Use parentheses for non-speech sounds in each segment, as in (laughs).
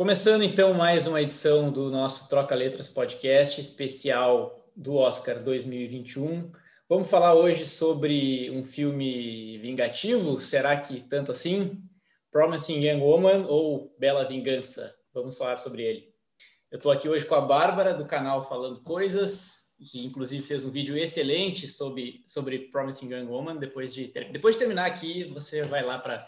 Começando então mais uma edição do nosso Troca Letras podcast especial do Oscar 2021. Vamos falar hoje sobre um filme vingativo, será que tanto assim? Promising Young Woman ou Bela Vingança? Vamos falar sobre ele. Eu estou aqui hoje com a Bárbara do canal Falando Coisas, que inclusive fez um vídeo excelente sobre, sobre Promising Young Woman. Depois de, depois de terminar aqui, você vai lá para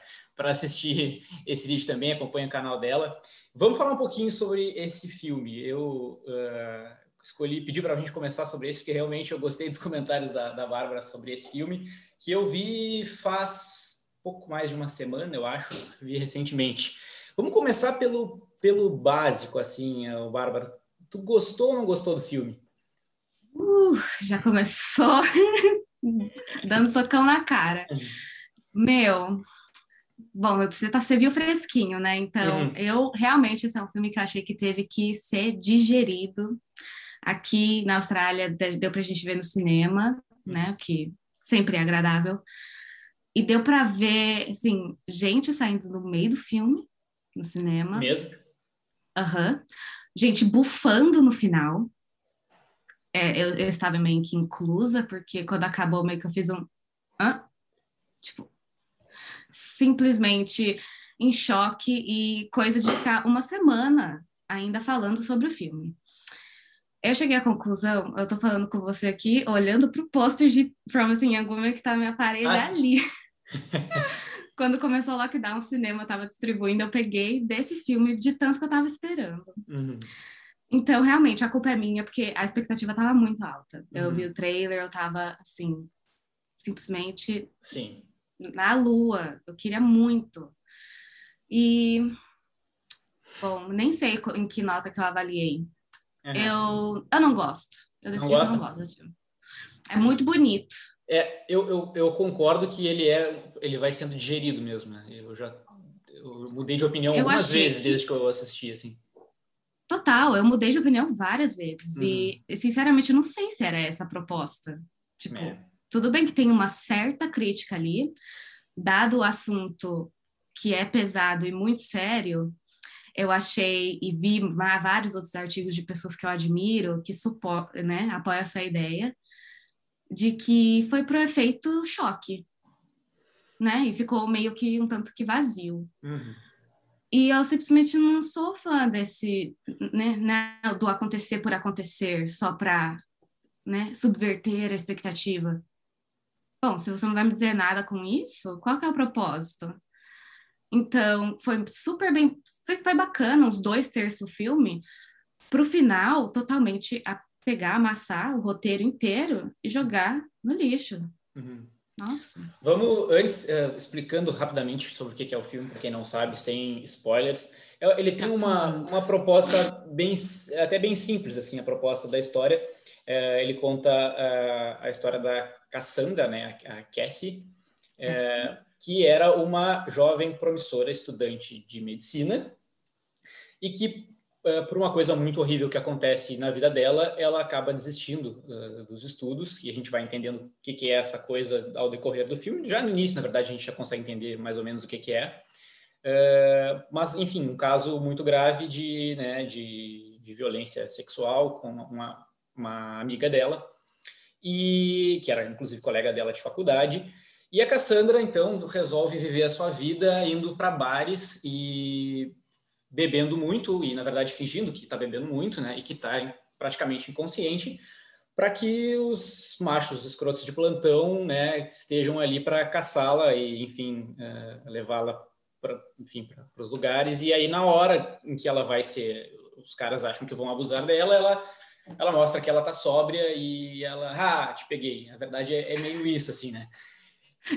assistir esse vídeo também, acompanha o canal dela. Vamos falar um pouquinho sobre esse filme. Eu uh, escolhi, pedi para a gente começar sobre esse, porque realmente eu gostei dos (laughs) comentários da, da Bárbara sobre esse filme, que eu vi faz pouco mais de uma semana, eu acho, vi recentemente. Vamos começar pelo, pelo básico, assim, Bárbara. Tu gostou ou não gostou do filme? Uh, já começou (laughs) dando socão na cara. (laughs) Meu, Bom, você, tá, você viu fresquinho, né? Então, uhum. eu realmente esse é um filme que eu achei que teve que ser digerido. Aqui na Austrália deu pra gente ver no cinema, né? Que sempre é agradável. E deu para ver, assim, gente saindo no meio do filme, no cinema. Mesmo? Aham. Uhum. Gente bufando no final. É, eu, eu estava meio que inclusa, porque quando acabou, meio que eu fiz um. Hã? Tipo, simplesmente em choque e coisa de ficar uma semana ainda falando sobre o filme. Eu cheguei à conclusão, eu tô falando com você aqui, olhando pro pôster de Promising Young Woman que tá na minha parede Ai. ali. (laughs) Quando começou o lockdown, o cinema tava distribuindo, eu peguei desse filme de tanto que eu tava esperando. Uhum. Então, realmente, a culpa é minha, porque a expectativa tava muito alta. Uhum. Eu vi o trailer, eu tava, assim, simplesmente... Sim na Lua. Eu queria muito. E, bom, nem sei em que nota que eu avaliei. Uhum. Eu, eu não gosto. Eu não, filme, não gosto desse filme. É muito bonito. É, eu, eu, eu, concordo que ele é, ele vai sendo digerido mesmo. Né? Eu já eu mudei de opinião eu algumas vezes que... desde que eu assisti, assim. Total, eu mudei de opinião várias vezes. Uhum. E, sinceramente, eu não sei se era essa a proposta. Tipo, é. Tudo bem que tem uma certa crítica ali, dado o assunto que é pesado e muito sério, eu achei e vi vários outros artigos de pessoas que eu admiro que né, apoiam essa ideia de que foi pro efeito choque, né, e ficou meio que um tanto que vazio. Uhum. E eu simplesmente não sou fã desse, né, né do acontecer por acontecer, só para né, subverter a expectativa. Bom, se você não vai me dizer nada com isso, qual que é o propósito? Então, foi super bem, foi, bacana os dois terços do filme, para o final, totalmente a pegar, amassar o roteiro inteiro e jogar no lixo. Uhum. Nossa. Vamos, antes, uh, explicando rapidamente sobre o que é o filme, para quem não sabe, sem spoilers. É, ele tem uma, uma proposta bem, até bem simples, assim, a proposta da história. É, ele conta uh, a história da Cassandra, né, a Cassie, é, que era uma jovem promissora estudante de medicina e que, por uma coisa muito horrível que acontece na vida dela, ela acaba desistindo uh, dos estudos e a gente vai entendendo o que, que, é essa coisa ao decorrer do filme. Já no início, na verdade, a gente já consegue entender mais ou menos o que, que é. Uh, mas, enfim, um caso muito grave de, né, de, de violência sexual com uma, uma amiga dela e que era inclusive colega dela de faculdade. E a Cassandra então resolve viver a sua vida indo para bares e bebendo muito e na verdade fingindo que está bebendo muito, né? E que está praticamente inconsciente, para que os machos escrotos de plantão, né, estejam ali para caçá-la e enfim uh, levá-la para enfim para os lugares. E aí na hora em que ela vai ser, os caras acham que vão abusar dela, ela ela mostra que ela tá sóbria e ela, ah, te peguei. A verdade é, é meio isso, assim, né?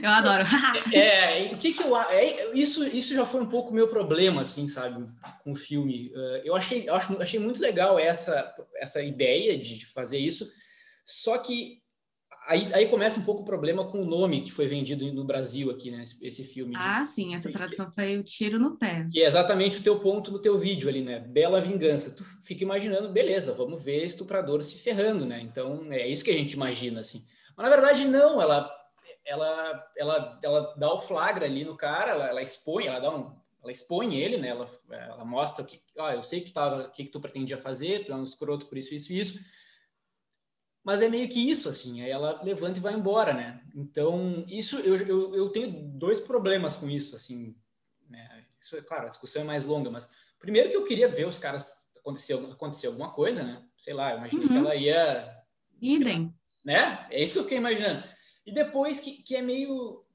Eu adoro. é, o que que eu é, isso isso já foi um pouco meu problema assim, sabe, com o filme. Uh, eu achei eu acho, achei muito legal essa essa ideia de fazer isso. Só que aí, aí começa um pouco o problema com o nome que foi vendido no Brasil aqui, né? Esse, esse filme. Ah, de, sim, essa tradução que, foi o tiro no pé. Que é exatamente o teu ponto no teu vídeo ali, né? Bela vingança. Tu fica imaginando, beleza, vamos ver estuprador se ferrando, né? Então é isso que a gente imagina, assim. Mas na verdade não, ela ela ela, ela dá o flagra ali no cara, ela, ela expõe, ela dá um ela expõe ele, né? Ela, ela mostra que, ó, eu sei que tu tava, o que, que tu pretendia fazer, tu é um escroto por isso, isso isso. Mas é meio que isso, assim. Aí ela levanta e vai embora, né? Então, isso, eu, eu, eu tenho dois problemas com isso, assim. Né? Isso, é claro, a discussão é mais longa, mas primeiro que eu queria ver os caras acontecer, acontecer alguma coisa, né? Sei lá, eu imaginei uhum. que ela ia... Idem. Né? É isso que eu fiquei imaginando. E depois que, que é meio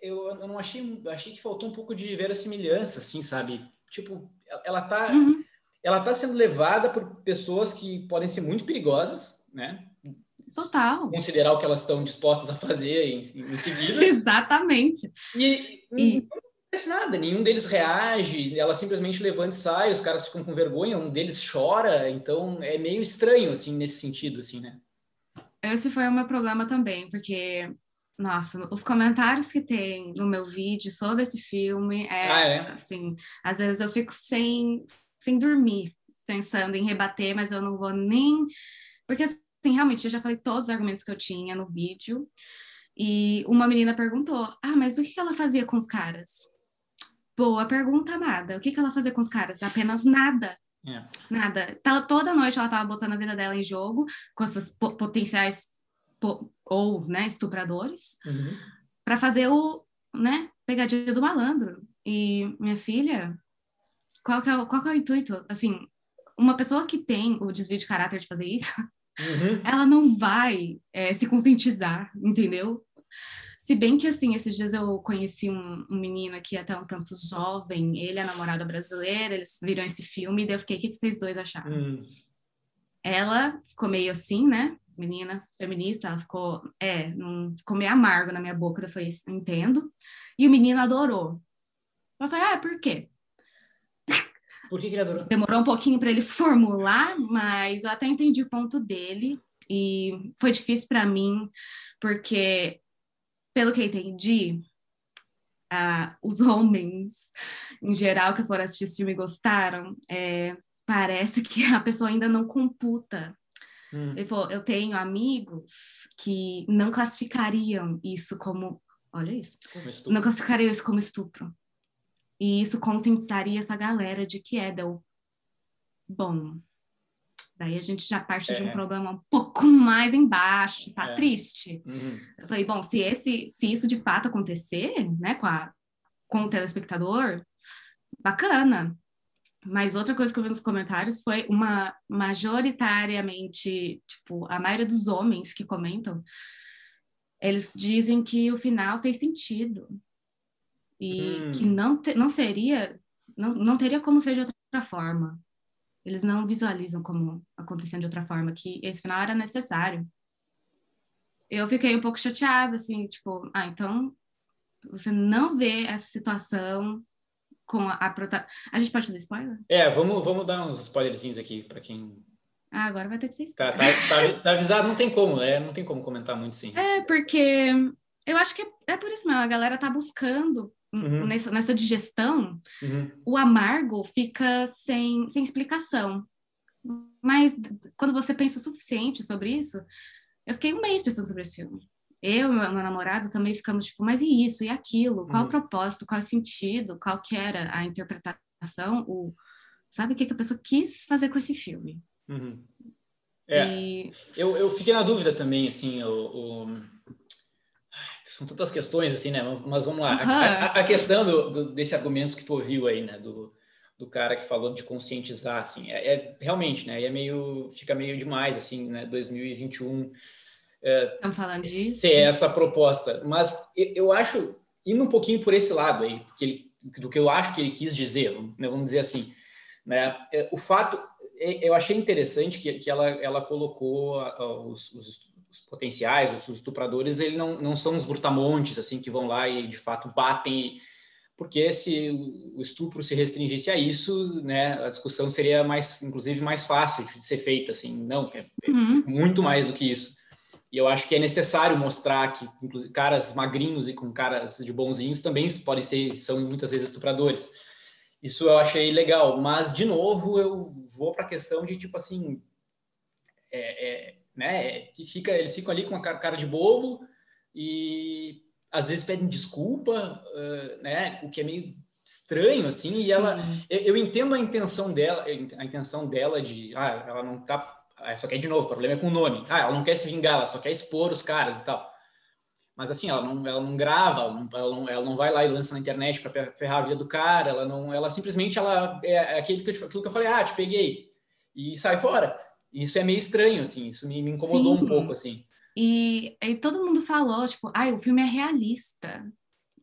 eu, eu não achei, eu achei que faltou um pouco de verossimilhança, assim, sabe? Tipo, ela tá, uhum. ela tá sendo levada por pessoas que podem ser muito perigosas, né? Total. Considerar o que elas estão dispostas a fazer em, em seguida. (laughs) Exatamente. E, e... não acontece nada, nenhum deles reage, ela simplesmente levanta e sai, os caras ficam com vergonha, um deles chora, então é meio estranho, assim, nesse sentido, assim, né? Esse foi o meu problema também, porque nossa, os comentários que tem no meu vídeo sobre esse filme é, ah, é? assim, às vezes eu fico sem, sem dormir, pensando em rebater, mas eu não vou nem. Porque, assim, realmente, eu já falei todos os argumentos que eu tinha no vídeo. E uma menina perguntou: Ah, mas o que ela fazia com os caras? Boa pergunta, amada. O que ela fazia com os caras? Apenas nada. É. Nada. Toda noite ela tava botando a vida dela em jogo com essas potenciais ou né, estupradores uhum. para fazer o né, pegadinha do malandro. E minha filha, qual que, é, qual que é o intuito? Assim, uma pessoa que tem o desvio de caráter de fazer isso, uhum. (laughs) ela não vai é, se conscientizar, entendeu? Se bem que, assim, esses dias eu conheci um, um menino aqui até um tanto jovem, ele é namorada brasileira, eles viram esse filme, e daí eu fiquei, o que, que vocês dois acharam? Uhum. Ela ficou meio assim, né? menina feminista, ela ficou, é, não, ficou meio amargo na minha boca, eu falei, entendo. E o menino adorou. Eu falei, ah, por quê? (laughs) Por que, que ele adorou? Demorou um pouquinho para ele formular, mas eu até entendi o ponto dele. E foi difícil para mim, porque, pelo que eu entendi, ah, os (laughs) homens, em geral, que foram assistir esse filme e gostaram, é, parece que a pessoa ainda não computa Hum. Ele falou: eu tenho amigos que não classificariam isso como. Olha isso. Como não classificariam isso como estupro. E isso conscientizaria essa galera de que é deu bom. Daí a gente já parte é. de um é. problema um pouco mais embaixo, tá é. triste. Uhum. Eu falei, bom, se esse, se isso de fato acontecer, né, com, a, com o telespectador, bacana. Mas outra coisa que eu vi nos comentários foi uma majoritariamente, tipo, a maioria dos homens que comentam, eles dizem que o final fez sentido e hum. que não, te, não seria, não, não teria como ser de outra forma. Eles não visualizam como acontecendo de outra forma, que esse final era necessário. Eu fiquei um pouco chateada, assim, tipo, ah, então você não vê essa situação com a, a prota... A gente pode fazer spoiler? É, vamos, vamos dar uns spoilerzinhos aqui para quem. Ah, agora vai ter que ser spoiler. Tá, tá, tá, tá avisado, não tem como, né? Não tem como comentar muito sim. É, porque eu acho que é, é por isso mesmo, a galera tá buscando uhum. nessa, nessa digestão, uhum. o amargo fica sem, sem explicação. Mas quando você pensa o suficiente sobre isso, eu fiquei um mês pensando sobre esse filme eu e meu namorado também ficamos tipo, mas e isso, e aquilo? Qual uhum. o propósito, qual o sentido, qual que era a interpretação, o, sabe o que, que a pessoa quis fazer com esse filme? Uhum. É, e... eu, eu fiquei na dúvida também, assim, o, o... são tantas questões, assim, né? Mas vamos lá. Uhum. A, a, questão do, do, desse argumento que tu ouviu aí, né? Do, do cara que falou de conscientizar, assim, é, é realmente, né? é meio, fica meio demais, assim, né? 2021 é, falando disso. ser essa proposta. Mas eu acho, indo um pouquinho por esse lado aí, que ele, do que eu acho que ele quis dizer, né, vamos dizer assim, né, é, o fato, é, eu achei interessante que, que ela, ela colocou os, os, os potenciais, os estupradores, ele não, não são os brutamontes, assim, que vão lá e de fato batem porque se o estupro se restringisse a isso, né, a discussão seria mais, inclusive, mais fácil de ser feita, assim, não, é, é uhum. muito mais do que isso. E eu acho que é necessário mostrar que inclusive, caras magrinhos e com caras de bonzinhos também podem ser, são muitas vezes estupradores. Isso eu achei legal, mas de novo eu vou para a questão de tipo assim, é, é, né, que fica, eles ficam ali com a cara de bobo e às vezes pedem desculpa, uh, né, o que é meio estranho, assim, Sim. e ela, eu, eu, entendo a intenção dela, a intenção dela de, ah, ela não tá, ah, só quer de novo, o problema é com o nome, ah, ela não quer se vingar, ela só quer expor os caras e tal. Mas assim, ela não, ela não grava, ela não, ela não, ela não vai lá e lança na internet para ferrar a vida do cara, ela não, ela simplesmente ela é, é aquele que eu, aquilo que eu falei, ah, te peguei e sai fora. Isso é meio estranho, assim, isso me, me incomodou Sim. um pouco, assim. E, e todo mundo falou, tipo, ai, o filme é realista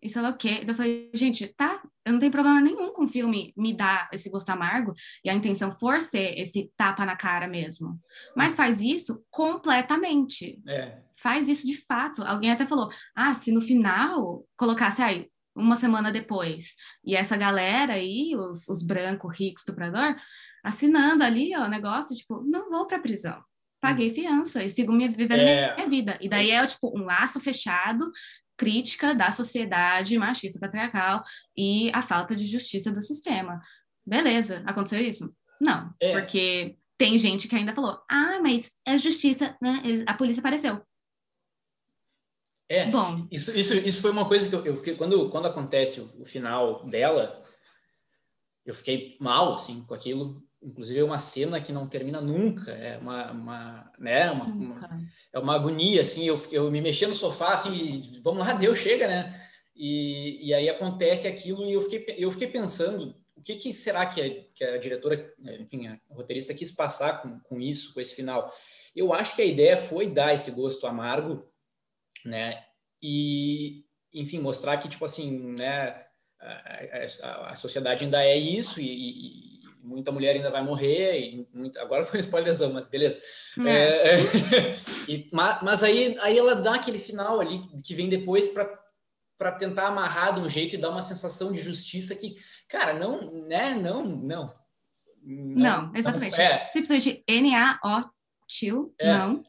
e sei lá o quê. Eu falei, gente, tá, eu não tenho problema nenhum com o filme me dar esse gosto amargo e a intenção for ser esse tapa na cara mesmo. Mas faz isso completamente. É. Faz isso de fato. Alguém até falou, ah, se no final colocasse aí, uma semana depois, e essa galera aí, os, os brancos, ricos, estuprador, assinando ali, ó, o negócio, tipo, não vou pra prisão paguei hum. fiança e sigo minha, vivendo é... minha vida. E daí é tipo um laço fechado crítica da sociedade machista patriarcal e a falta de justiça do sistema. Beleza, aconteceu isso? Não, é. porque tem gente que ainda falou: ah, mas é justiça, né? A polícia apareceu. É, Bom. Isso, isso, isso foi uma coisa que eu, eu fiquei, quando, quando acontece o, o final dela, eu fiquei mal, assim, com aquilo, inclusive é uma cena que não termina nunca, é uma, uma né, uma, uma, é uma agonia, assim, eu, eu me mexia no sofá, assim, e, vamos lá, (laughs) Deus chega, né, e, e aí acontece aquilo e eu fiquei, eu fiquei pensando, o que, que será que a, que a diretora, enfim, a roteirista quis passar com, com isso, com esse final? Eu acho que a ideia foi dar esse gosto amargo, né, e, enfim, mostrar que, tipo assim, né, a, a, a sociedade ainda é isso e, e muita mulher ainda vai morrer, e muito, agora (laughs) foi um spoilerzão, mas beleza. É. É, (laughs) e, mas, mas aí, aí ela dá aquele final ali que vem depois para tentar amarrar de um jeito e dar uma sensação de justiça que, cara, não, né, não, não. Não, não exatamente. Não, é. Simplesmente N-A-O, tio, é. não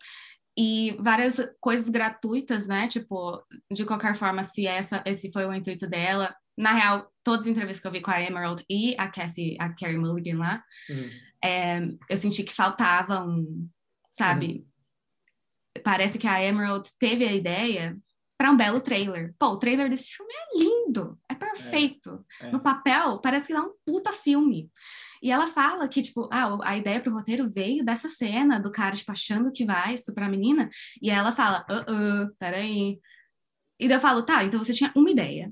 e várias coisas gratuitas, né? Tipo, de qualquer forma, se essa, esse foi o intuito dela, na real, todas as entrevistas que eu vi com a Emerald e a Cassie, a Carrie Mulligan lá, uhum. é, eu senti que faltava um, sabe? Uhum. Parece que a Emerald teve a ideia para um belo trailer. Pô, o trailer desse filme é lindo, é perfeito. É, é. No papel, parece que dá um puta filme. E ela fala que, tipo, ah, a ideia pro roteiro veio dessa cena do cara, tipo, achando que vai estuprar a menina. E ela fala, uh, uh, peraí. E daí eu falo, tá, então você tinha uma ideia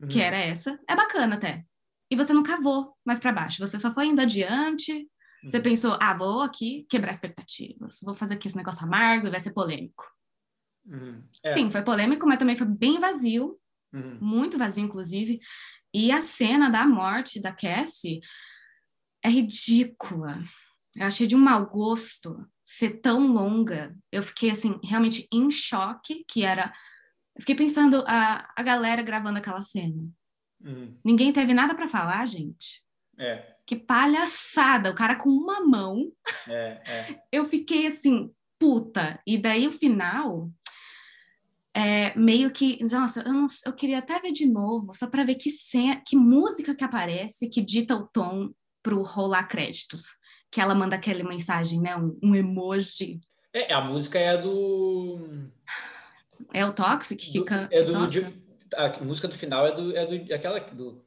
uhum. que era essa, é bacana até. E você não cavou mais para baixo, você só foi indo adiante. Uhum. Você pensou, ah, vou aqui quebrar expectativas, vou fazer aqui esse negócio amargo e vai ser polêmico. Uhum. É. Sim, foi polêmico, mas também foi bem vazio, uhum. muito vazio, inclusive. E a cena da morte da Cassie é ridícula. Eu achei de um mau gosto ser tão longa. Eu fiquei, assim, realmente em choque, que era eu fiquei pensando a, a galera gravando aquela cena. Uhum. Ninguém teve nada para falar, gente. É. Que palhaçada, o cara com uma mão. É, é. Eu fiquei assim, puta. E daí o final, é, meio que, nossa, eu, não, eu queria até ver de novo, só para ver que, cena, que música que aparece que dita o tom pro rolar créditos. Que ela manda aquela mensagem, né? Um, um emoji. É, a música é a do. É o Toxic que canta? É do, de, a música do final é do, é do aquela do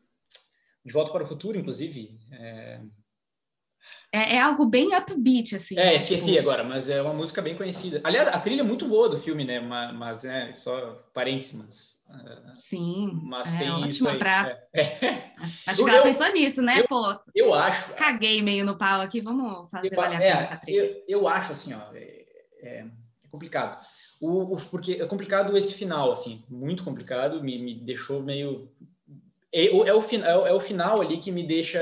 de volta para o futuro, inclusive. É... É, é, algo bem upbeat, assim. É, né? esqueci tipo... agora, mas é uma música bem conhecida. Aliás, a trilha é muito boa do filme, né? Mas, mas é só parênteses, mas. Uh, Sim. Mas é, tem isso aí. Pra... É. (laughs) Acho que ela pensou nisso, né? Eu, Pô, eu acho. Caguei meio no pau aqui, vamos fazer eu, valer a pena a trilha. Eu, eu acho assim, ó, é, é complicado. O, o, porque é complicado esse final, assim, muito complicado, me, me deixou meio. É, é, o, é, o, é o final ali que me deixa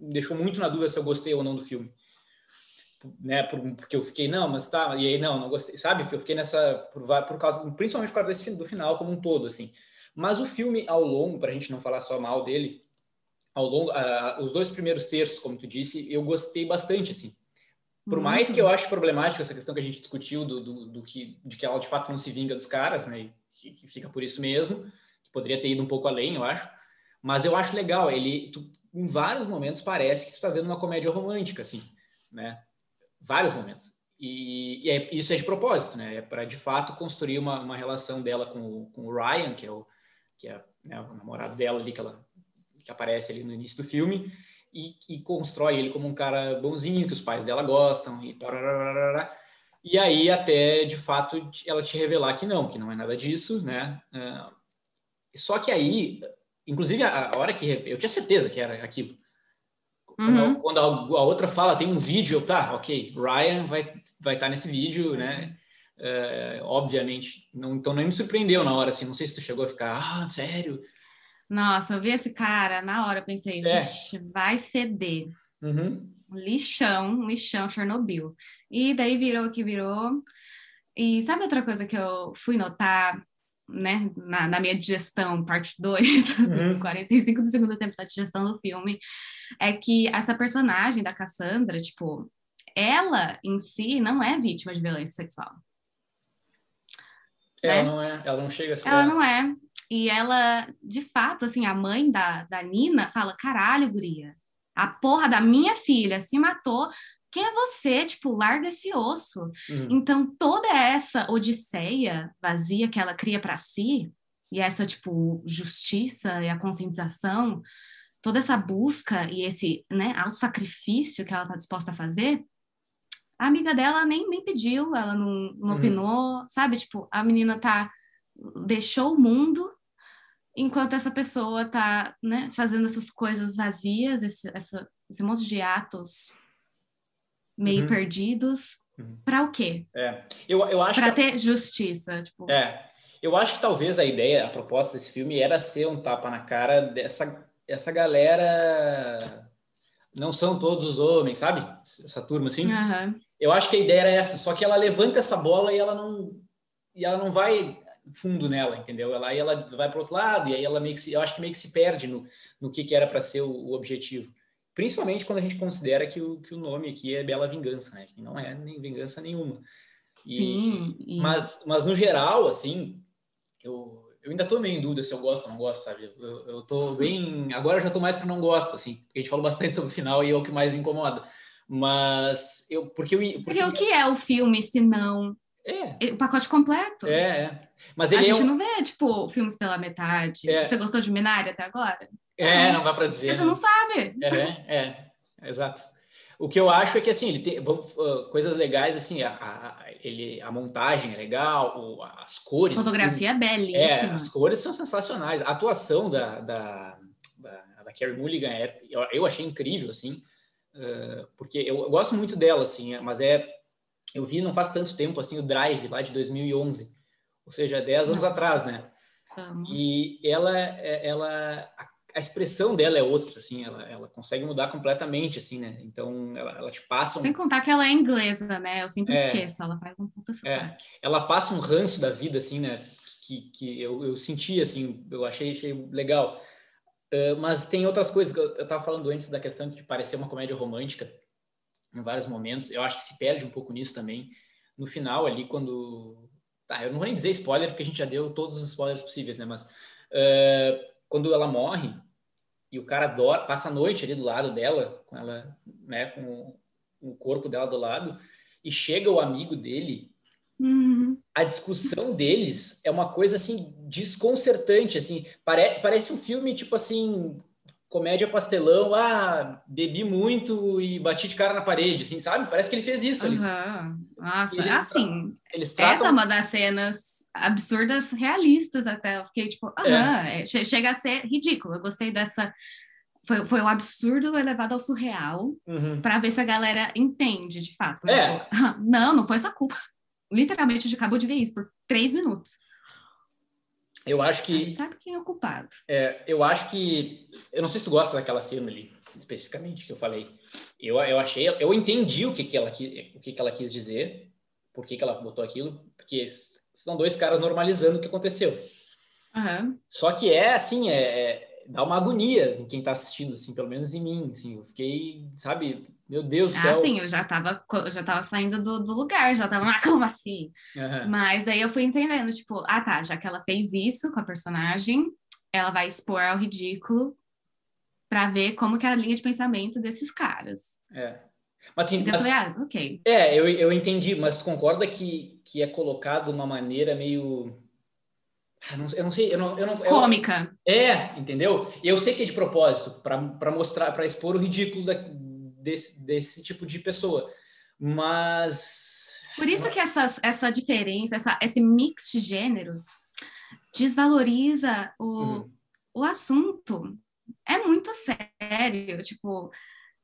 me deixou muito na dúvida se eu gostei ou não do filme. Né, por, porque eu fiquei, não, mas tá, e aí não, não gostei, sabe? Que eu fiquei nessa, por, por causa, principalmente por causa desse, do final como um todo, assim. Mas o filme, ao longo, para a gente não falar só mal dele, ao longo, uh, os dois primeiros terços, como tu disse, eu gostei bastante, assim. Por mais que eu ache problemático essa questão que a gente discutiu do, do, do, que, de que ela de fato não se vinga dos caras, né? E que, que, fica por isso mesmo, que poderia ter ido um pouco além, eu acho. Mas eu acho legal, ele tu, em vários momentos parece que tu está vendo uma comédia romântica, assim, né? Vários momentos. E, e é, isso é de propósito, né? É para de fato construir uma, uma relação dela com o, com o Ryan, que é o que é né, o namorado dela ali que ela que aparece ali no início do filme e, e constrói ele como um cara bonzinho que os pais dela gostam e parará, e aí até de fato ela te revelar que não, que não é nada disso, né? Uh, só que aí, inclusive a, a, hora que eu tinha certeza que era aquilo. Uhum. Quando, a, a, outra fala, tem um vídeo, tá, ok, Ryan vai vai estar tá nesse vídeo, né? Uh, obviamente, não, então nem me surpreendeu na hora, assim, não sei se tu chegou a ficar, ah, sério? Nossa, eu vi esse cara, na hora pensei, é. vai feder. Uhum. Lixão, lixão, Chernobyl. E daí virou o que virou. E sabe outra coisa que eu fui notar, né, na, na minha digestão, parte 2, (laughs) uhum. 45 do segundo tempo da digestão do filme, é que essa personagem da Cassandra, tipo, ela em si não é vítima de violência sexual. Ela né? não é, ela não chega a ser. Ela não é. E ela, de fato, assim, a mãe da, da Nina fala: caralho, guria, a porra da minha filha se matou. Quem é você? Tipo, larga esse osso. Uhum. Então, toda essa odisseia vazia que ela cria para si, e essa, tipo, justiça e a conscientização, toda essa busca e esse, né, auto-sacrifício que ela tá disposta a fazer, a amiga dela nem, nem pediu, ela não, não uhum. opinou, sabe? Tipo, a menina tá deixou o mundo enquanto essa pessoa tá, né, fazendo essas coisas vazias, esse, essa, esse monte de atos meio uhum. perdidos, uhum. para o quê? É. Eu, eu acho para ter justiça, tipo. É. Eu acho que talvez a ideia, a proposta desse filme era ser um tapa na cara dessa essa galera não são todos os homens, sabe? Essa turma assim. Uhum. Eu acho que a ideia era essa, só que ela levanta essa bola e ela não e ela não vai fundo nela, entendeu? Ela aí ela vai para outro lado e aí ela meio que se, eu acho que meio que se perde no, no que, que era para ser o, o, objetivo. Principalmente quando a gente considera que o, que o nome aqui é Bela Vingança, né? Que não é nem vingança nenhuma. E, Sim. E... Mas, mas no geral, assim, eu, eu ainda tô meio em dúvida se eu gosto ou não gosto, sabe? Eu, eu tô bem. Agora eu já tô mais para não gosto, assim, porque a gente falou bastante sobre o final e é o que mais me incomoda. Mas eu. Porque, eu, porque, porque o que é o filme se não é. O pacote completo. É, é. Mas a é gente um... não vê, tipo, filmes pela metade. É. Você gostou de Minari até agora? É, não dá para dizer. Você não sabe. É, é, é, exato. O que eu acho é que, assim, ele tem uh, coisas legais, assim, a, a, ele, a montagem é legal, as cores... Fotografia é belíssima. É, as cores são sensacionais. A atuação da, da, da, da Carrie Mulligan, é, eu, eu achei incrível, assim, uh, porque eu, eu gosto muito dela, assim, mas é eu vi não faz tanto tempo assim o Drive lá de 2011, ou seja, 10 anos Nossa. atrás, né? E ela, é, ela, a, expressão dela é outra, assim, ela, ela consegue mudar completamente, assim, né? Então, ela, ela te passa um... Sem contar que ela é inglesa, né? Eu sempre é, esqueço, ela faz um puta É, ela passa um ranço da vida, assim, né? Que, que eu, eu senti, assim, eu achei, achei legal. Uh, mas tem outras coisas que eu, eu tava falando antes da questão de parecer uma comédia romântica em vários momentos. Eu acho que se perde um pouco nisso também. No final, ali, quando. Tá, eu não vou nem dizer spoiler, porque a gente já deu todos os spoilers possíveis, né? Mas uh, quando ela morre e o cara adora, passa a noite ali do lado dela, com ela, né, com o corpo dela do lado, e chega o amigo dele. Uhum. A discussão deles é uma coisa assim desconcertante, assim, pare, parece um filme tipo assim comédia pastelão, ah, bebi muito e bati de cara na parede, assim, sabe? Parece que ele fez isso ali. Nossa, eles assim, eles tratam... essa é uma das cenas absurdas realistas até, porque tipo, aham, é. é chega a ser ridículo. Eu gostei dessa foi, foi um absurdo elevado ao surreal uhum. para ver se a galera entende de fato. É. Não, não foi sua culpa. Literalmente, a gente acabou de ver isso por três minutos. Eu acho que. sabe quem é o culpado. É, eu acho que. Eu não sei se tu gosta daquela cena ali, especificamente, que eu falei. Eu, eu achei. Eu entendi o que, que, ela, o que, que ela quis dizer, por que, que ela botou aquilo, porque são dois caras normalizando o que aconteceu. Uhum. Só que é assim, é, é, dá uma agonia em quem tá assistindo, assim, pelo menos em mim. Assim, eu fiquei, sabe, meu Deus do ah, céu. Ah, sim, eu já tava, eu já tava saindo do, do lugar, já tava, ah, (laughs) como assim? Uhum. Mas aí eu fui entendendo, tipo, ah tá, já que ela fez isso com a personagem, ela vai expor ao ridículo para ver como que é a linha de pensamento desses caras. É. Mas, tem, então, mas, eu falei, ah, ok. É, eu, eu entendi, mas tu concorda que, que é colocado de uma maneira meio Ah, eu não sei, eu não, eu não cômica. Eu, é, entendeu? E eu sei que é de propósito para mostrar, para expor o ridículo da, desse, desse tipo de pessoa, mas por isso que essas, essa diferença, essa, esse mix de gêneros desvaloriza o, uhum. o assunto. É muito sério, tipo,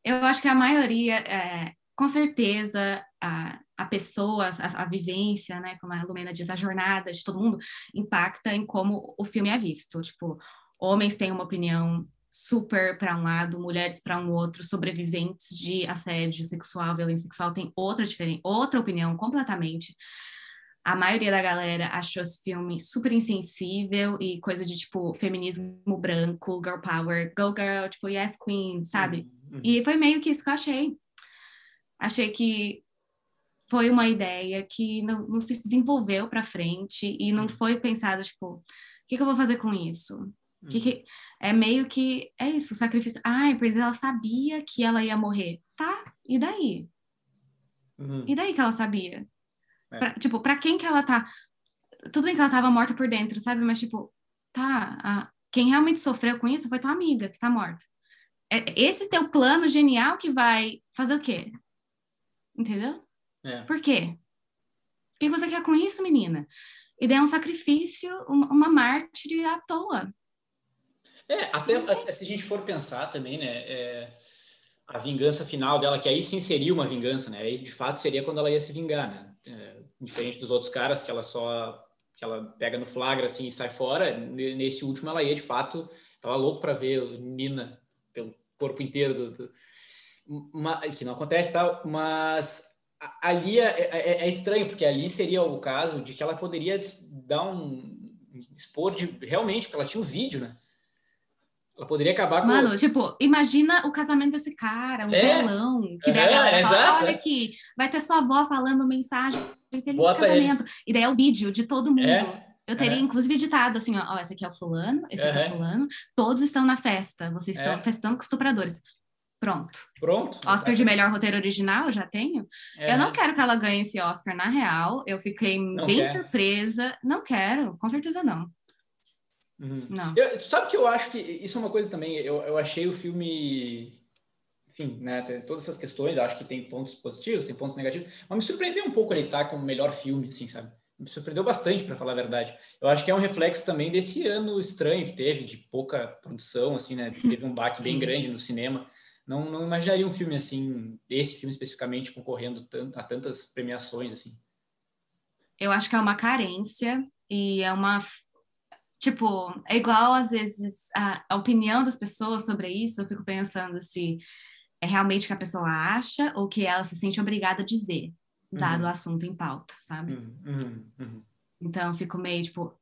eu acho que a maioria, é, com certeza, a, a pessoa, a, a, vivência, né, como a Lumena diz, a jornada de todo mundo impacta em como o filme é visto. Tipo, homens têm uma opinião super para um lado, mulheres para um outro, sobreviventes de assédio sexual, violência sexual têm outra diferente, outra opinião completamente. A maioria da galera achou esse filme super insensível e coisa de tipo feminismo branco, girl power, go girl, tipo yes queen, sabe? Uhum. E foi meio que isso que eu achei. Achei que foi uma ideia que não, não se desenvolveu para frente e não uhum. foi pensado, tipo, o que, que, eu vou fazer com isso? Que, que, uhum. é meio que, é isso, sacrifício. Ai, pois ela sabia que ela ia morrer. Tá, e daí? Uhum. E daí que ela sabia? É. Pra, tipo, pra quem que ela tá... Tudo bem que ela tava morta por dentro, sabe? Mas, tipo, tá, a... quem realmente sofreu com isso foi tua amiga que tá morta. É esse teu plano genial que vai fazer o quê? Entendeu? É. Por quê? O que você quer com isso, menina? E daí é um sacrifício, uma, uma mártire à toa. É, até se a gente for pensar também, né? É, a vingança final dela, que aí sim seria uma vingança, né? Aí de fato seria quando ela ia se vingar, né? É, diferente dos outros caras que ela só que ela pega no flagra assim e sai fora. Nesse último ela ia de fato, tava louco para ver Nina corpo inteiro do, do uma, que não acontece tal, mas ali é, é, é, é, estranho, porque ali seria o caso de que ela poderia dar um expor de realmente, porque ela tinha um vídeo, né? Ela poderia acabar com. Mano, tipo, imagina o casamento desse cara, um é, violão, que daí a galera fala, exato, olha é. aqui, vai ter sua avó falando mensagem, feliz Bota casamento. Ele. E daí é o vídeo de todo mundo. É, eu teria, inclusive, editado assim, ó, ó, esse aqui é o fulano, esse aqui é o fulano, todos estão na festa, vocês estão festando com estupradores. Pronto. Pronto. Oscar de melhor roteiro original, já tenho. É. Eu não quero que ela ganhe esse Oscar na real. Eu fiquei não bem quer. surpresa. Não quero, com certeza não. Uhum. Não. Eu, sabe que eu acho que isso é uma coisa também. Eu, eu achei o filme. Enfim, né? Tem todas essas questões. Acho que tem pontos positivos, tem pontos negativos. Mas me surpreendeu um pouco ele estar como melhor filme, assim, sabe? Me surpreendeu bastante, para falar a verdade. Eu acho que é um reflexo também desse ano estranho que teve, de pouca produção, assim, né? (laughs) Teve um baque bem grande no cinema não, não imaginaria um filme assim, esse filme especificamente, concorrendo a tantas premiações assim. Eu acho que é uma carência e é uma tipo, é igual às vezes a, a, opinião das pessoas sobre isso, eu fico pensando se é realmente o que a pessoa acha ou que ela se sente obrigada a dizer, dado uhum. o assunto em pauta, sabe? Uhum, uhum, uhum. Então eu fico meio, tipo,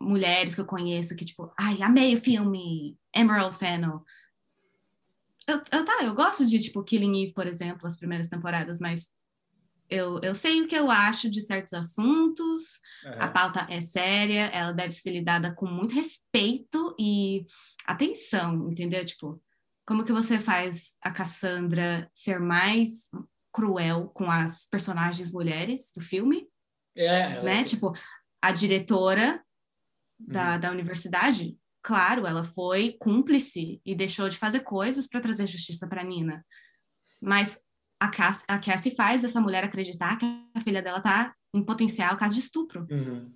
mulheres que eu conheço que, tipo, ai, amei o filme, Emerald Fennel, eu, eu, tá, eu gosto de, tipo, Killing Eve, por exemplo, as primeiras temporadas, mas eu, eu sei o que eu acho de certos assuntos, a pauta é séria, ela deve ser lidada com muito respeito e atenção, entendeu? Tipo, como que você faz a Cassandra ser mais cruel com as personagens mulheres do filme? É, né? É... Tipo, a diretora da, uhum. da universidade claro, ela foi cúmplice e deixou de fazer coisas para trazer justiça para Nina. Mas a Cassie, a Cassie faz essa mulher acreditar que a filha dela tá em potencial caso de estupro. Uhum.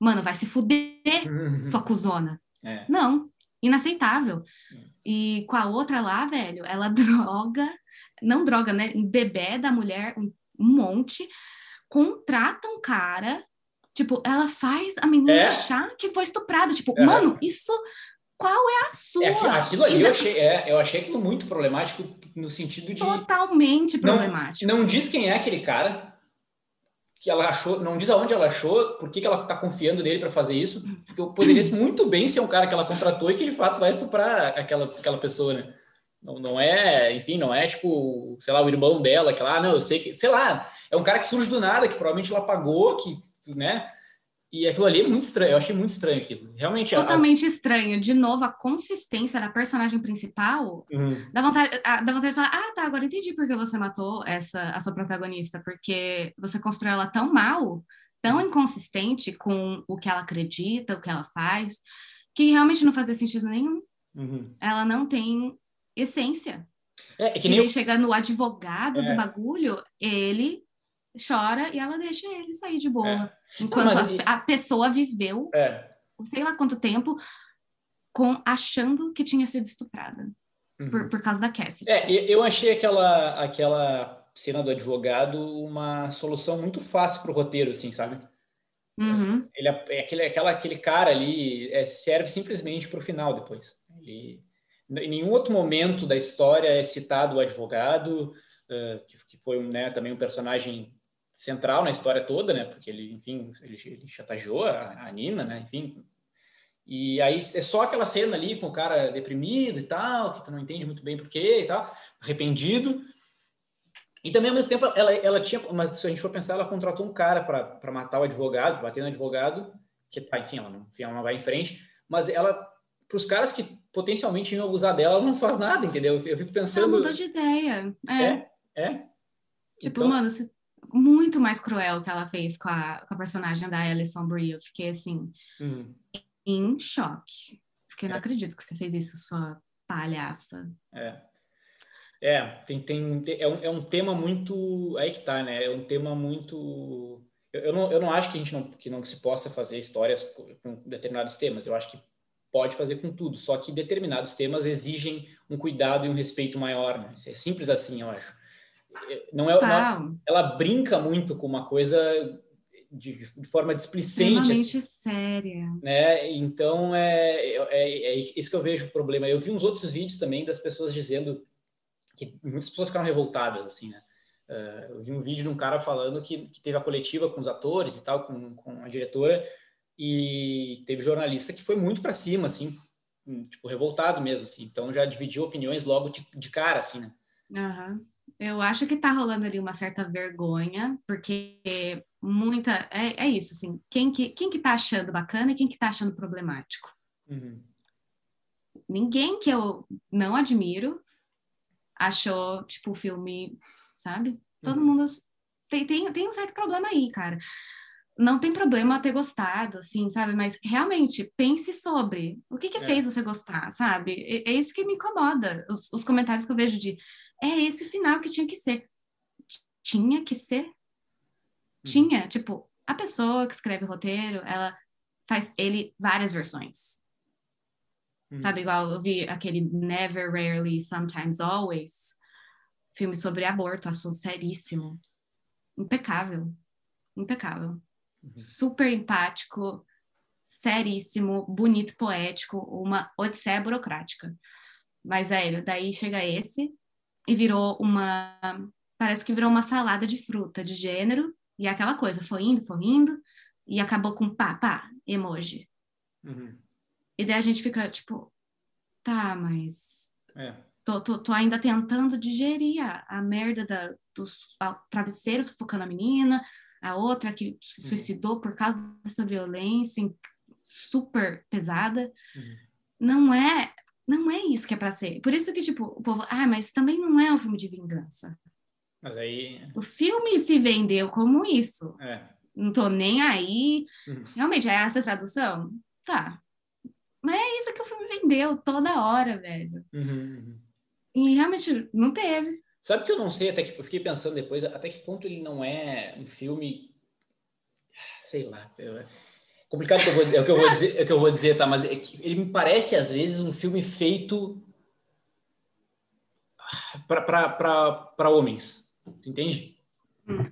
Mano, vai se fuder, uhum. sua cuzona. É. Não, inaceitável. E com a outra lá, velho, ela (laughs) droga, não droga, né? Bebê da mulher um, um monte, contrata um cara Tipo, ela faz a menina é. achar que foi estuprada. Tipo, é. mano, isso. Qual é a sua? É, aquilo ali eu, achei, é, eu achei aquilo muito problemático no sentido de. Totalmente problemático. Não, não diz quem é aquele cara que ela achou, não diz aonde ela achou, por que, que ela tá confiando nele para fazer isso, porque poderia (clears throat) muito bem ser um cara que ela contratou e que de fato vai estuprar aquela, aquela pessoa, né? Não, não é, enfim, não é tipo, sei lá, o irmão dela, que lá, não, eu sei que, sei lá, é um cara que surge do nada, que provavelmente ela pagou, que né? E aquilo ali é muito estranho, eu achei muito estranho aquilo. Realmente. Totalmente as... estranho. De novo, a consistência da personagem principal uhum. dá, vontade, dá vontade de falar: ah, tá, agora entendi por que você matou essa, a sua protagonista, porque você construiu ela tão mal tão inconsistente com o que ela acredita, o que ela faz, que realmente não fazia sentido nenhum. Uhum. Ela não tem essência. É, é que nem... E aí chega no advogado é. do bagulho, ele chora e ela deixa ele sair de boa. É. Enquanto não, a, a, pessoa viveu, é. sei lá quanto tempo, com achando que tinha sido estuprada. Uhum. Por, por causa da Cassie. É, eu achei aquela, aquela cena do advogado uma solução muito fácil para o roteiro, assim, sabe? Uhum. Ele, é aquele, aquela, aquele cara ali é, serve simplesmente para o final depois. Ele, em nenhum outro momento da história é citado o advogado, uh, que, que, foi né, também um personagem central na história toda, né? Porque ele, enfim, ele, ele chantageou a, a Nina, né? Enfim, e aí é só aquela cena ali com o cara deprimido e tal, que tu não entende muito bem por quê e tal, arrependido. E também, ao mesmo tempo, ela, ela tinha, mas se a gente for pensar, ela contratou um cara para matar o advogado, bater no advogado, que, tá, enfim, ela não, enfim, ela não vai em frente, mas ela, para os caras que potencialmente iam abusar dela, ela não faz nada, entendeu? Eu fico pensando. Ela mudou de ideia. É. É. é. Tipo, então... mano, muito mais cruel que ela fez com a, com a personagem da Alison Brie. Eu fiquei assim, uhum. em choque. Porque eu não é. acredito que você fez isso, sua palhaça. É. É, tem, tem, é, um, é um tema muito. Aí que tá, né? É um tema muito. Eu, eu, não, eu não acho que a gente não, que não se possa fazer histórias com determinados temas. Eu acho que pode fazer com tudo, só que determinados temas exigem um cuidado e um respeito maior. Né? É simples assim, eu acho. É, não é, não, ela brinca muito com uma coisa de, de forma displicente. Assim, séria. Né? Então, é, é, é, isso que eu vejo o problema. Eu vi uns outros vídeos também das pessoas dizendo que muitas pessoas ficaram revoltadas, assim, né? Uh, eu vi um vídeo de um cara falando que, que teve a coletiva com os atores e tal, com, com a diretora, e teve jornalista que foi muito para cima, assim, tipo, revoltado mesmo, assim. Então já dividiu opiniões logo de, de cara, assim, né? Uhum. Eu acho que tá rolando ali uma certa vergonha, porque muita. É, é isso, assim. Quem que, quem que tá achando bacana e quem que tá achando problemático? Uhum. Ninguém que eu não admiro achou, tipo, o filme, sabe? Todo uhum. mundo tem, tem, tem um certo problema aí, cara. Não tem problema ter gostado, assim, sabe? Mas realmente pense sobre o que que é. fez você gostar, sabe? É, é, isso que me incomoda. Os, os comentários que eu vejo de é esse final que tinha que ser. Tinha que ser? Uhum. Tinha, tipo, a pessoa que escreve o roteiro, ela faz ele várias versões. Sabe, hum. igual eu vi aquele Never, Rarely, Sometimes, Always, filme sobre aborto, assunto seríssimo. Impecável. Impecável. Super empático, seríssimo, bonito, poético, uma odisseia burocrática. Mas, velho, daí chega esse e virou uma. Parece que virou uma salada de fruta de gênero, e é aquela coisa, foi indo, foi indo, e acabou com pá, pá, emoji. Uhum. E daí a gente fica tipo, tá, mas. É. Tô, tô, tô ainda tentando digerir a, a merda da, dos travesseiros sufocando a menina, a outra que se uhum. suicidou por causa dessa violência super pesada. Uhum. Não é. Não é isso que é para ser. Por isso que, tipo, o povo, ah, mas também não é um filme de vingança. Mas aí. O filme se vendeu como isso. É. Não tô nem aí. Uhum. Realmente, é essa a tradução? Tá. Mas é isso que o filme vendeu toda hora, velho. Uhum, uhum. E realmente não teve. Sabe que eu não sei, até que eu fiquei pensando depois, até que ponto ele não é um filme. Sei lá. Eu, complicado que eu vou, é o que eu vou dizer, é o que eu vou dizer, tá? Mas é ele me parece, às vezes, um filme feito para homens. Entende? Hum.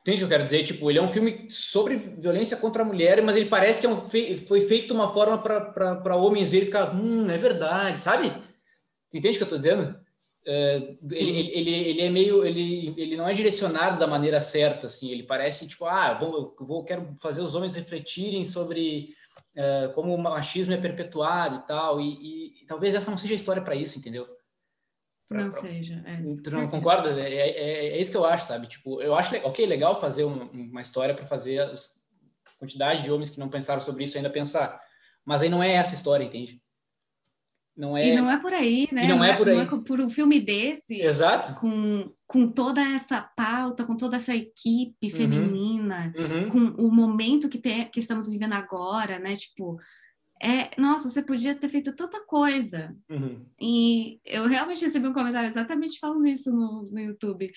Entende o que eu quero dizer? Tipo, ele é um filme sobre violência contra a mulher, mas ele parece que é um fe... foi feito de uma forma para homens verem e ficar, hum, é verdade, sabe? Entende o que eu estou dizendo? É, ele, ele, ele é meio, ele, ele não é direcionado da maneira certa, assim, ele parece tipo, ah, vou, vou quero fazer os homens refletirem sobre uh, como o machismo é perpetuado e tal, e, e, e talvez essa não seja a história para isso, entendeu? Pra, não pra... seja. É, tu não concorda? É, é, é, isso que eu acho, sabe? Tipo, eu acho, ok, legal fazer uma, uma história para fazer a quantidade de homens que não pensaram sobre isso ainda pensar. Mas aí não é essa história, entende? Não é... E não é por aí, né? E não, não é, é por aí. Não é por um filme desse. Exato. Com, com toda essa pauta, com toda essa equipe uhum. feminina, uhum. com o momento que, tem, que estamos vivendo agora, né? Tipo, é, nossa, você podia ter feito tanta coisa. Uhum. E eu realmente recebi um comentário exatamente falando isso no, no YouTube.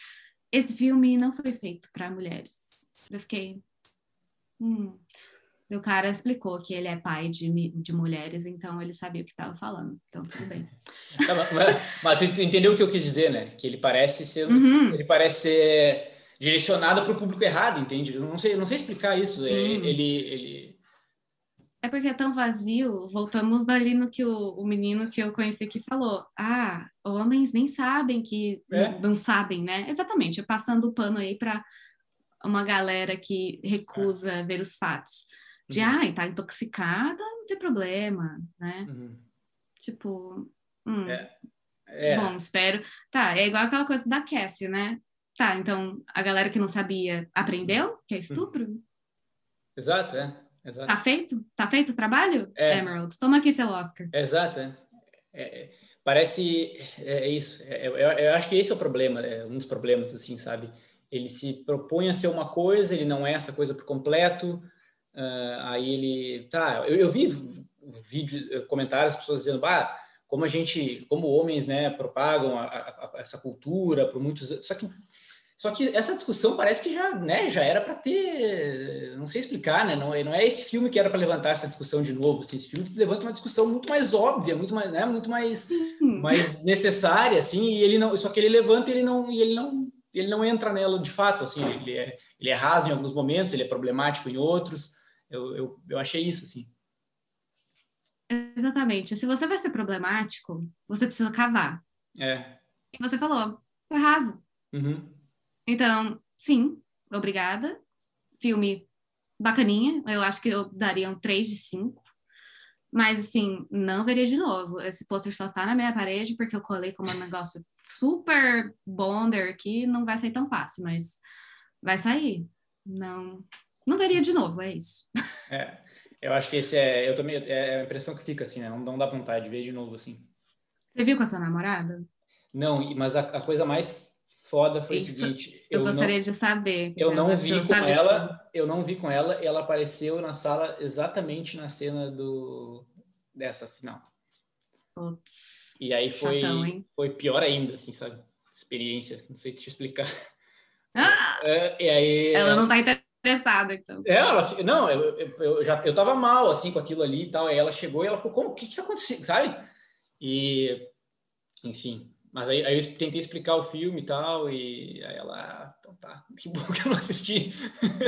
Esse filme não foi feito para mulheres. Eu fiquei. Hum. O cara explicou que ele é pai de, de mulheres, então ele sabia o que estava falando. Então, tudo bem. (laughs) mas, mas, tu, entendeu o que eu quis dizer, né? Que ele parece ser, uhum. ele parece ser direcionado para o público errado, entende? Eu não sei, não sei explicar isso. É, ele, ele... É porque é tão vazio. Voltamos dali no que o, o menino que eu conheci que falou. Ah, homens nem sabem que é? não, não sabem, né? Exatamente. Passando o pano aí para uma galera que recusa é. ver os fatos de uhum. ai, tá intoxicada, não tem problema, né? Uhum. Tipo, hum, é. É. bom, espero. Tá, é igual aquela coisa da Cassie, né? Tá, então a galera que não sabia aprendeu que é estupro? Uhum. Exato, é. Exato. Tá feito? Tá feito o trabalho? É. Emerald, toma aqui seu Oscar. Exato, é. é, é parece é, isso. É, eu, eu, acho que esse é o problema, é um dos problemas, assim, sabe? Ele se propõe a ser uma coisa, ele não é essa coisa por completo. Uh, aí ele, tá, eu, eu vi vídeos, eh, comentários, pessoas dizendo, bah, como a gente, como homens, né, propagam a, a, a, essa cultura por muitos, só que só que essa discussão parece que já, né, já era para ter, não sei explicar, né, não, é, não é esse filme que era para levantar essa discussão de novo, assim, esse filme levanta uma discussão muito mais óbvia, muito mais, né, muito mais, mais necessária, assim, e ele não, só que ele levanta, e ele não, e ele não, ele não entra nela de fato, assim, ele é, ele é raso em alguns momentos, ele é problemático em outros, eu, eu, eu achei isso, assim. Exatamente. Se você vai ser problemático, você precisa cavar. É. E você falou, foi raso. Uhum. Então, sim, obrigada. Filme bacaninha. Eu acho que eu daria um 3 de 5. Mas, assim, não veria de novo. Esse pôster só tá na minha parede porque eu colei como um negócio super bonder aqui. Não vai sair tão fácil, mas vai sair. Não, não veria de novo, é isso. (laughs) É, eu acho que esse é, eu também, é a impressão que fica assim, né? Não, não dá vontade de ver de novo, assim. Você viu com a sua namorada? Não, mas a, a coisa mais foda foi isso, o seguinte. Eu, eu gostaria não, de saber. Eu não vi com ela, eu não vi com ela, e ela apareceu na sala exatamente na cena do dessa final. E aí foi, chatão, foi pior ainda, assim, sabe? Experiência, não sei te explicar. Ah! É, e aí, ela não tá estressada, então. É, ela, não, eu, eu, eu, já eu tava mal assim com aquilo ali e tal. Aí ela chegou e ela ficou, como? O que que tá acontecendo? Sabe? E, enfim. Mas aí, aí eu tentei explicar o filme e tal, e aí ela, ah, então tá, (laughs) que bom que eu não assisti.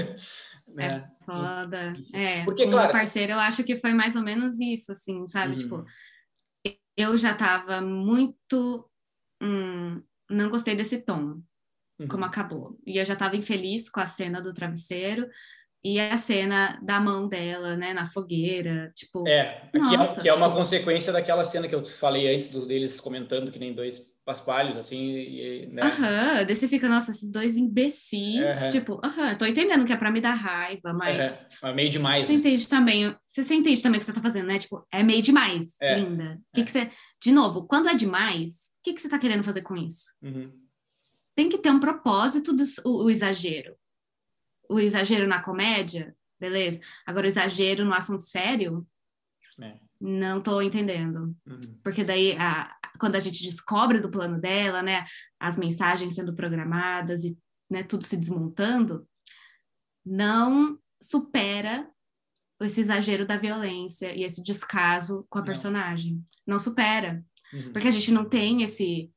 (laughs) né? É foda. É, Porque, com claro. meu parceiro, eu acho que foi mais ou menos isso, assim, sabe? Uhum. Tipo, eu já tava muito. Hum, não gostei desse tom uhum. como acabou. E eu já estava infeliz com a cena do travesseiro e a cena da mão dela, né, na fogueira, tipo... É, nossa, que, é, que é uma tipo consequência daquela cena que eu falei antes do, deles comentando que nem dois paspalhos, assim, e, né? Aham, daí você fica, nossa, esses dois imbecis, uhum. tipo, aham, tô entendendo que é pra me dar raiva, mas... Uhum. É meio demais, Você né? entende também, você entende também o que você tá fazendo, né? Tipo, é meio demais, é. linda. Que é. que você... De novo, quando é demais, o que, que você tá querendo fazer com isso? Uhum tem que ter um propósito do o, o exagero. O exagero na comédia, beleza? Agora, o exagero no assunto sério, é. não tô entendendo. Uhum. Porque daí, a, quando a gente descobre do plano dela, né, as mensagens sendo programadas e né, tudo se desmontando, não supera esse exagero da violência e esse descaso com a não. personagem. Não supera. Uhum. Porque a gente não tem esse,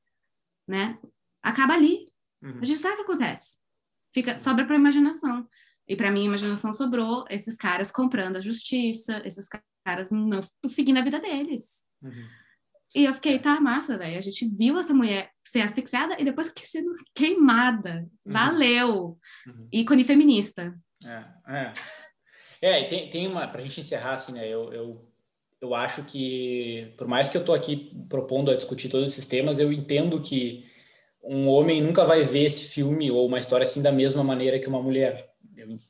né? Acaba ali. Uhum. A gente sabe o que acontece. Fica, sobra para imaginação. E para mim, a imaginação sobrou esses caras comprando a justiça, esses caras não seguindo a vida deles. Uhum. E eu fiquei, tá massa, velho. A gente viu essa mulher ser asfixiada e depois sendo queimada. Uhum. Valeu! Uhum. Ícone feminista. É, é. É, tem, tem uma, pra gente encerrar, assim, né, eu, eu, eu acho que, por mais que eu tô aqui propondo a discutir todos esses temas, eu entendo que um homem nunca vai ver esse filme ou uma história assim da mesma maneira que uma mulher,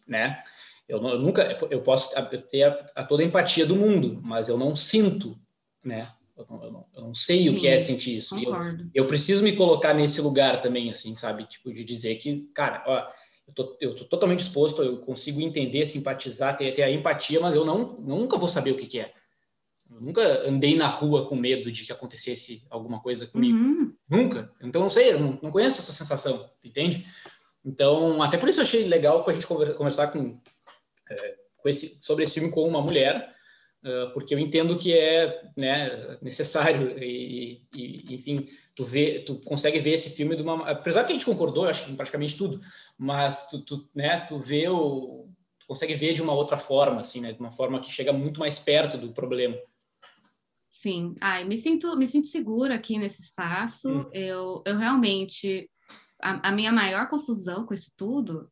né? Eu, eu nunca, eu posso ter a, a, toda a empatia do mundo, mas eu não sinto, né? Eu não, eu não, eu não sei Sim, o que é sentir isso. Eu, preciso me colocar nesse lugar também, assim, sabe? Tipo, de dizer que, cara, ó, eu tô, eu tô totalmente disposto, eu consigo entender, simpatizar, ter, ter a empatia, mas eu não, nunca vou saber o que, que é. Eu nunca andei na rua com medo de que acontecesse alguma coisa comigo. Uhum. Nunca. Então, não sei, eu não, não conheço essa sensação, entende? Então, até por isso eu achei legal a gente conversar com, é, com esse, sobre esse filme com uma mulher, uh, porque eu entendo que é né, necessário e, e, enfim, tu vê, tu consegue ver esse filme de uma, apesar que a gente concordou, acho que em praticamente tudo, mas tu, tu, né, tu vê o, tu consegue ver de uma outra forma, assim, né, de uma forma que chega muito mais perto do problema. Sim, ai, me sinto, me sinto segura aqui nesse espaço. Hum. Eu, eu realmente a, a, minha maior confusão com isso tudo,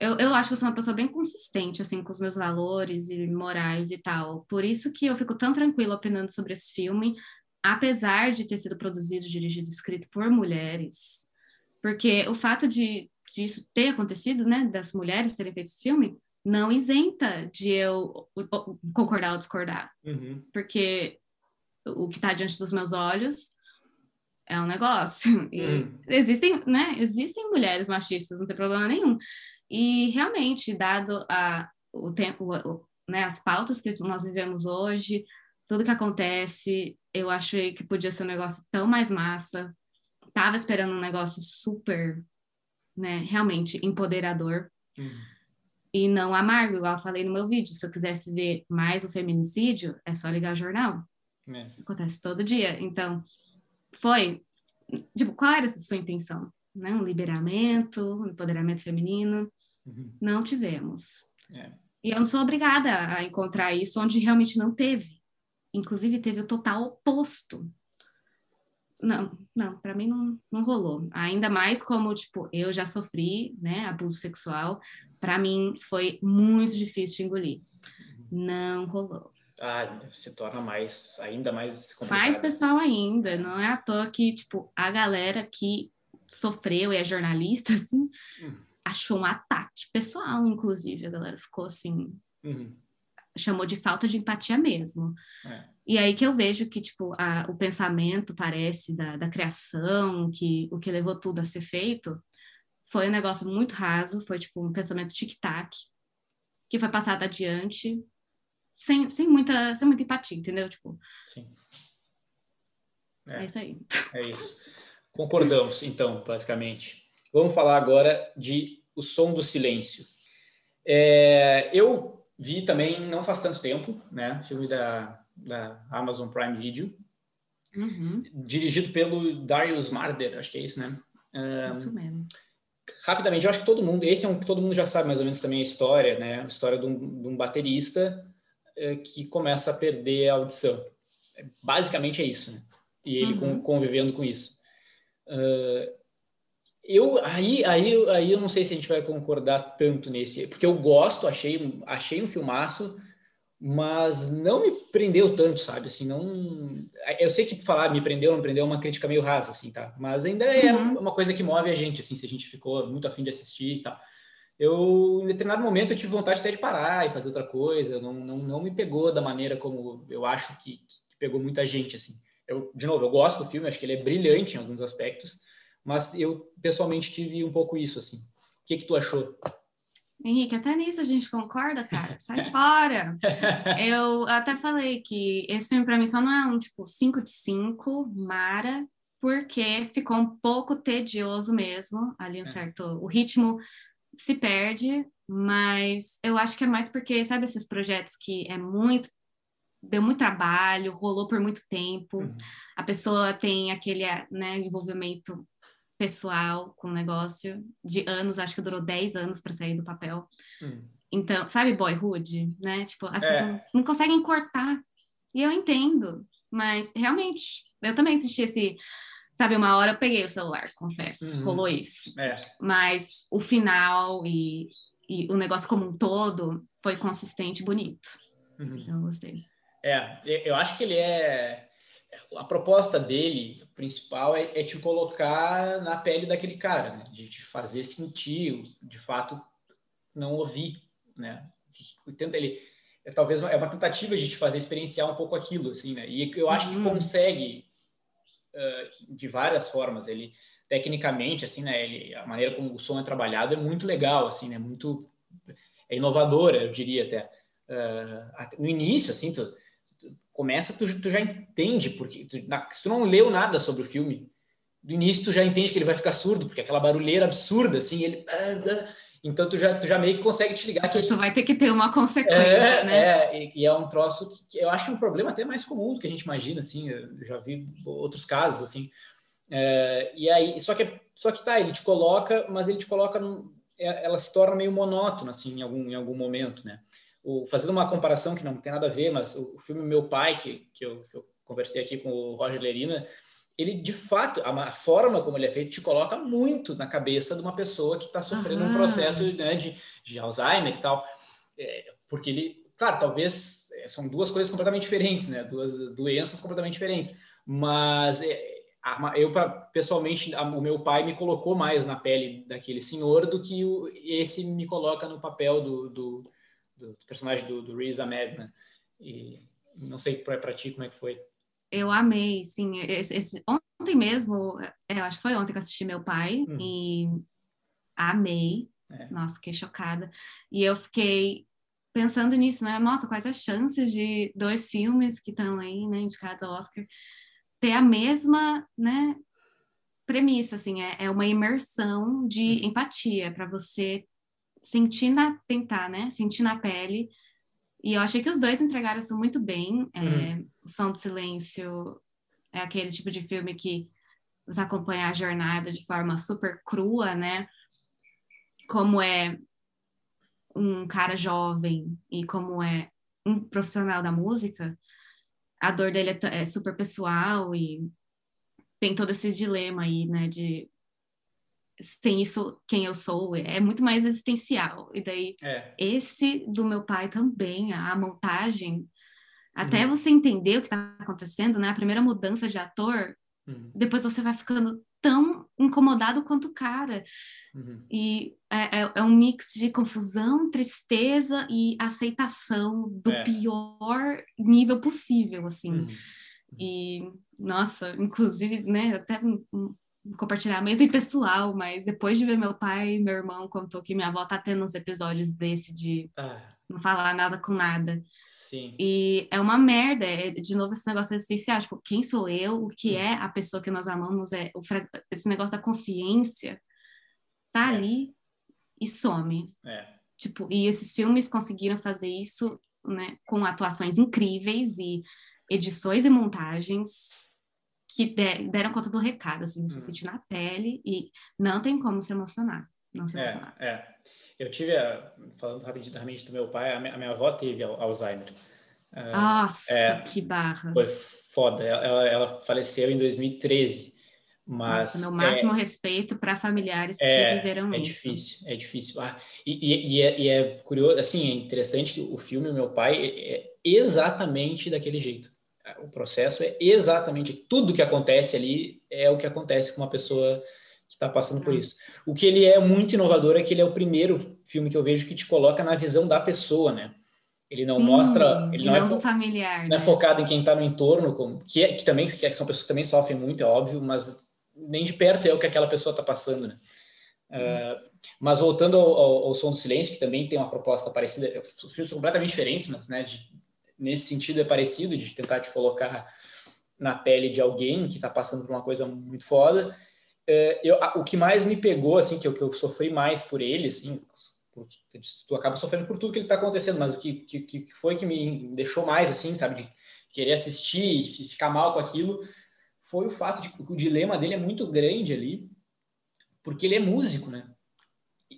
eu, eu acho que eu sou uma pessoa bem consistente, assim, com os meus valores e morais e tal. Por isso que eu fico tão tranquila opinando sobre esse filme, apesar de ter sido produzido, dirigido e escrito por mulheres. Porque o fato de disso ter acontecido, né, das mulheres terem feito esse filme, não isenta de eu concordar ou discordar. Uhum. Porque o que está diante dos meus olhos é um negócio. (laughs) Hum. Existem, né? Existem mulheres machistas, não tem problema nenhum. E realmente, dado a, o tempo, o, né, as pautas que nós vivemos hoje, tudo que acontece, eu achei que podia ser um negócio tão mais massa. Tava esperando um negócio super, né, realmente empoderador. Hum. E não amargo, igual eu falei no meu vídeo. Se eu quisesse ver mais o feminicídio, é só ligar o jornal. É. Acontece todo dia. Então, foi. Tipo, qual era a sua intenção? Né? Um liberamento, um empoderamento feminino? Uhum. Não tivemos. É. E eu não sou obrigada a encontrar isso onde realmente não teve. Inclusive, teve o total oposto. Não, não, para mim não, não rolou. Ainda mais como, tipo, eu já sofri, né, abuso sexual. Para mim foi muito difícil de engolir. Não rolou ah, se torna mais, ainda mais complicado. Mais pessoal ainda, não é à toa que, tipo, a galera que sofreu e é jornalista, (laughs) assim, uhum. achou um ataque pessoal, inclusive, a galera ficou assim, uhum. Chamou de falta de empatia mesmo. É. E aí que eu vejo que, tipo, a, o pensamento parece da, da criação, que o que levou tudo a ser feito, foi um negócio muito raso, foi, tipo, um pensamento tic-tac, que foi passado adiante sem, sem, muita, sem muita empatia, entendeu? Tipo, Sim. É, é isso aí. É isso. Concordamos, então, basicamente. Vamos falar agora de O Som do Silêncio. É, eu vi também não faz tanto tempo, né? Filme da, da Amazon Prime Video. Uhum. Dirigido pelo Darius Marder, acho que é isso, né? Um, isso mesmo. Rapidamente, eu acho que todo mundo, esse é um que todo mundo já sabe mais ou menos também a história, né? A história de um, de um baterista é, que começa a perder a audição. Basicamente é isso, né? E ele uhum. convivendo com isso. Uh, eu aí, aí, aí eu não sei se a gente vai concordar tanto nesse, porque eu gosto, achei, achei um filmaço, mas não me prendeu tanto, sabe? Assim, não. Eu sei que falar me prendeu, não prendeu é uma crítica meio rasa, assim, tá? Mas ainda é uhum. uma coisa que move a gente, assim, se a gente ficou muito afim de assistir e tal eu, em determinado momento, eu tive vontade até de parar e fazer outra coisa. Não, não, não me pegou da maneira como eu acho que, que pegou muita gente, assim. Eu, de novo, eu gosto do filme, acho que ele é brilhante em alguns aspectos, mas eu, pessoalmente, tive um pouco isso, assim. O que que tu achou? Henrique, até nisso a gente concorda, cara. Sai (laughs) fora. (laughs) Eu até falei que esse filme para mim só não é um tipo 5 de 5, Mara, porque ficou um pouco tedioso mesmo, ali um é. certo, o ritmo se perde, mas eu acho que é mais porque, sabe, esses projetos que é muito deu muito trabalho, rolou por muito tempo, uhum. a pessoa tem aquele né, envolvimento pessoal com o negócio de anos, acho que durou 10 anos para sair do papel. Uhum. Então, sabe boyhood, né? Tipo, as é. pessoas não conseguem cortar. E eu entendo, mas realmente, eu também assisti esse Sabe, uma hora eu peguei o celular, confesso, uhum. rolou isso. É. Mas o final e, e, o negócio como um todo foi consistente e bonito. Uhum. Eu gostei. É, eu acho que ele é. A proposta dele, principal, é, é te colocar na pele daquele cara, né? De te fazer sentir, de fato, não ouvir, né? Tenta ele é talvez uma, é uma tentativa de te fazer experienciar um pouco aquilo, assim, né? E eu acho uhum. que consegue uh, de várias formas. Ele tecnicamente, assim, né? Ele, a maneira como o som é trabalhado é muito legal, assim, né? Muito é inovadora, eu diria até. Uh, no início, assim, tu, começa, tu, tu, já entende porque tu, na, se tu não leu nada sobre o filme, do início tu já entende que ele vai ficar surdo, porque aquela barulheira absurda, assim, ele (laughs) então tu já, tu já meio que consegue te ligar que isso vai ter que ter uma consequência, é, né? É, e, e, é um troço que, eu acho que é um problema até mais comum do que a gente imagina, assim, eu já vi outros casos, assim. É, e aí, só que só que tá, ele te coloca, mas ele te coloca num, é, ela se torna meio monótona assim em algum em algum momento, né? O, fazendo uma comparação que não tem nada a ver, mas o, o filme Meu Pai que, que eu, que eu conversei aqui com o Roger Lerina, ele de fato, a forma como ele é feito te coloca muito na cabeça de uma pessoa que está sofrendo um processo né, de, de Alzheimer e tal. É, porque ele, claro, talvez é, são duas coisas completamente diferentes, né? Duas doenças completamente diferentes. Mas é, a, eu, pessoalmente, a, o meu pai me colocou mais na pele daquele senhor do que esse me coloca no papel do, do, do personagem do, do Riz Ahmed, né? E não sei para ti como é que foi. Eu amei, sim. Esse, esse, ontem mesmo, é, eu acho que foi ontem que eu assisti meu pai hum. e amei. É. Nossa, fiquei chocada. E eu fiquei pensando nisso, né? Nossa, quais as chances de dois filmes que estão aí, né, indicados ao Oscar, ter a mesma, né, premissa, assim, é, é uma imersão de hum. empatia para você sentir na, tentar, né, sentir na pele e eu achei que os dois entregaram isso muito bem. É, uhum. O Som do Silêncio é aquele tipo de filme que você acompanha a jornada de forma super crua, né? Como é um cara jovem e como é um profissional da música, a dor dele é, é super pessoal e tem todo esse dilema aí, né? De sem isso, quem eu sou, é muito mais existencial. E daí, é. esse do meu pai também, a montagem, até uhum. você entender o que está acontecendo, né? A primeira mudança de ator, uhum. depois você vai ficando tão incomodado quanto o cara. Uhum. E é, é, é, um mix de confusão, tristeza e aceitação do é. pior nível possível, assim. Uhum. E, nossa, inclusive, né, até compartilhamento pessoal, mas depois de ver meu pai meu irmão contou que minha avó tá tendo uns episódios desse de ah. não falar nada com nada. Sim. E é uma merda, é, de novo esse negócio existencial, tipo, quem sou eu, o que é a pessoa que nós amamos, é o, esse negócio da consciência tá é. ali e some. É. Tipo, e esses filmes conseguiram fazer isso, né, com atuações incríveis e edições e montagens que deram conta do recado, assim, você hum. sentir na pele e não tem como se emocionar, não se é, emocionar. É, Eu tive, a, falando rapidamente do meu pai, a minha, a minha avó teve Alzheimer. Ah, Nossa, é, que barra. Foi foda. Ela, ela faleceu em 2013. Mas Nossa, meu máximo é, respeito para familiares que é, viveram é isso. Difícil, é difícil, ah, e, e, e, é, e, é, curioso, assim, é interessante que o filme O Meu Pai é exatamente daquele jeito o processo é exatamente tudo que acontece ali é o que acontece com uma pessoa que está passando por isso. O que ele é muito inovador é que ele é o primeiro filme que eu vejo que te coloca na visão da pessoa, né? Ele não Sim, mostra, ele não, não, é familiar, não é né? é focado em quem está no entorno, como, que, é, que também que são pessoas que também sofrem muito, é óbvio, mas nem de perto é o que aquela pessoa está passando, né? Uh, mas voltando ao, ao, ao, Som do Silêncio, que também tem uma proposta parecida, filmes completamente diferentes, mas né, de, nesse sentido é parecido, de tentar te colocar na pele de alguém que está passando por uma coisa muito foda. É, eu, o que mais me pegou, assim, que eu, que eu sofri mais por ele, assim, tu acaba sofrendo por tudo que ele está acontecendo, mas o que, que, que foi que me deixou mais, assim, sabe, de querer assistir e ficar mal com aquilo, foi o fato de que o dilema dele é muito grande ali, porque ele é músico, né?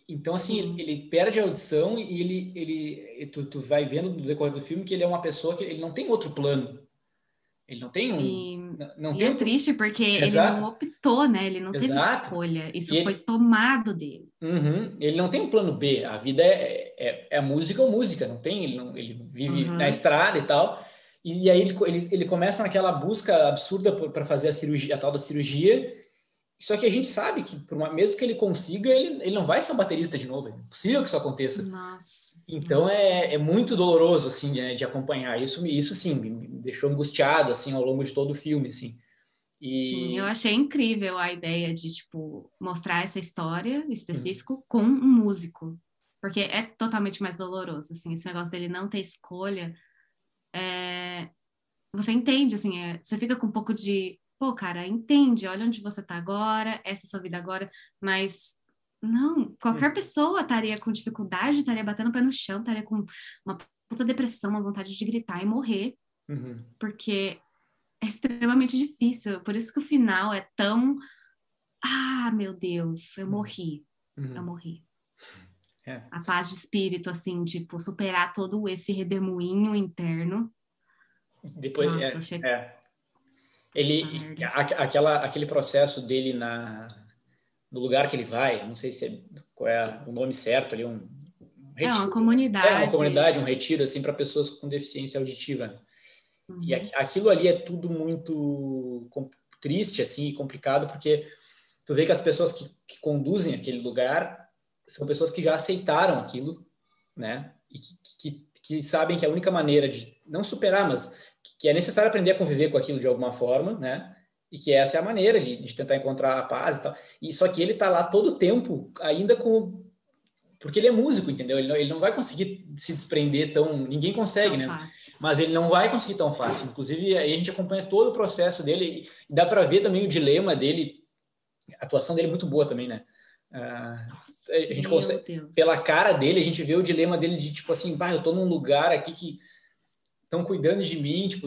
Então, assim, ele, ele, perde a audição e ele, ele tu, tu vai vendo no decorrer do filme que ele é uma pessoa que ele não tem outro plano. Ele não tem um. E, não e tem é triste porque Exato. ele não optou, né? Ele não Exato. teve escolha. Isso foi tomado dele. Uhum. Ele não tem um plano B. A vida é, é, é música ou música. Não tem. Ele, não, ele vive uhum. na estrada e tal. E, e aí ele, ele, ele começa naquela busca absurda para fazer a cirurgia, a tal da cirurgia Só que a gente sabe que, uma, mesmo que ele consiga, ele, ele não vai ser baterista de novo. É impossível que isso aconteça. Nossa. Então é, é muito doloroso assim de, de acompanhar. Isso, isso sim me deixou angustiado assim ao longo de todo o filme, assim. E... Sim, eu achei incrível a ideia de tipo mostrar essa história específico hum. com um músico, porque é totalmente mais doloroso, assim, esse negócio dele não ter escolha. É... Você entende, assim, é... você fica com um pouco de pô, cara, entende, olha onde você tá agora, essa é a sua vida agora, mas não, qualquer hum. pessoa estaria com dificuldade, estaria batendo o pé no chão, estaria com uma puta depressão, uma vontade de gritar e morrer, uhum. porque é extremamente difícil, por isso que o final é tão, ah, meu Deus, eu uhum. morri, uhum. eu morri. É. A paz de espírito, assim, tipo, superar todo esse redemoinho interno. Depois, Nossa, é, achei... é, ele, a, aquela, aquele processo dele na, no lugar que ele vai, não sei se é, qual é o nome certo ali, um, um retiro, é uma comunidade. É uma comunidade, um retiro assim para pessoas com deficiência auditiva. Uhum. E aquilo ali é tudo muito triste assim, e complicado porque tu vê que as pessoas que, que conduzem aquele lugar são pessoas que já aceitaram aquilo, né? E que, que, que sabem que a única maneira de não superar, mas que é necessário aprender a conviver com aquilo de alguma forma, né? E que essa é a maneira de, de tentar encontrar a paz e tal. E só que ele está lá todo o tempo, ainda com porque ele é músico, entendeu? Ele não, ele não vai conseguir se desprender tão. Ninguém consegue, né? Fácil. Mas ele não vai conseguir tão fácil. Inclusive, aí a gente acompanha todo o processo dele e dá para ver também o dilema dele. A atuação dele é muito boa também, né? Uh, Nossa, a gente consegue, Deus. pela cara dele, a gente vê o dilema dele de tipo assim, bah, eu tô num lugar aqui que estão cuidando de mim, tipo,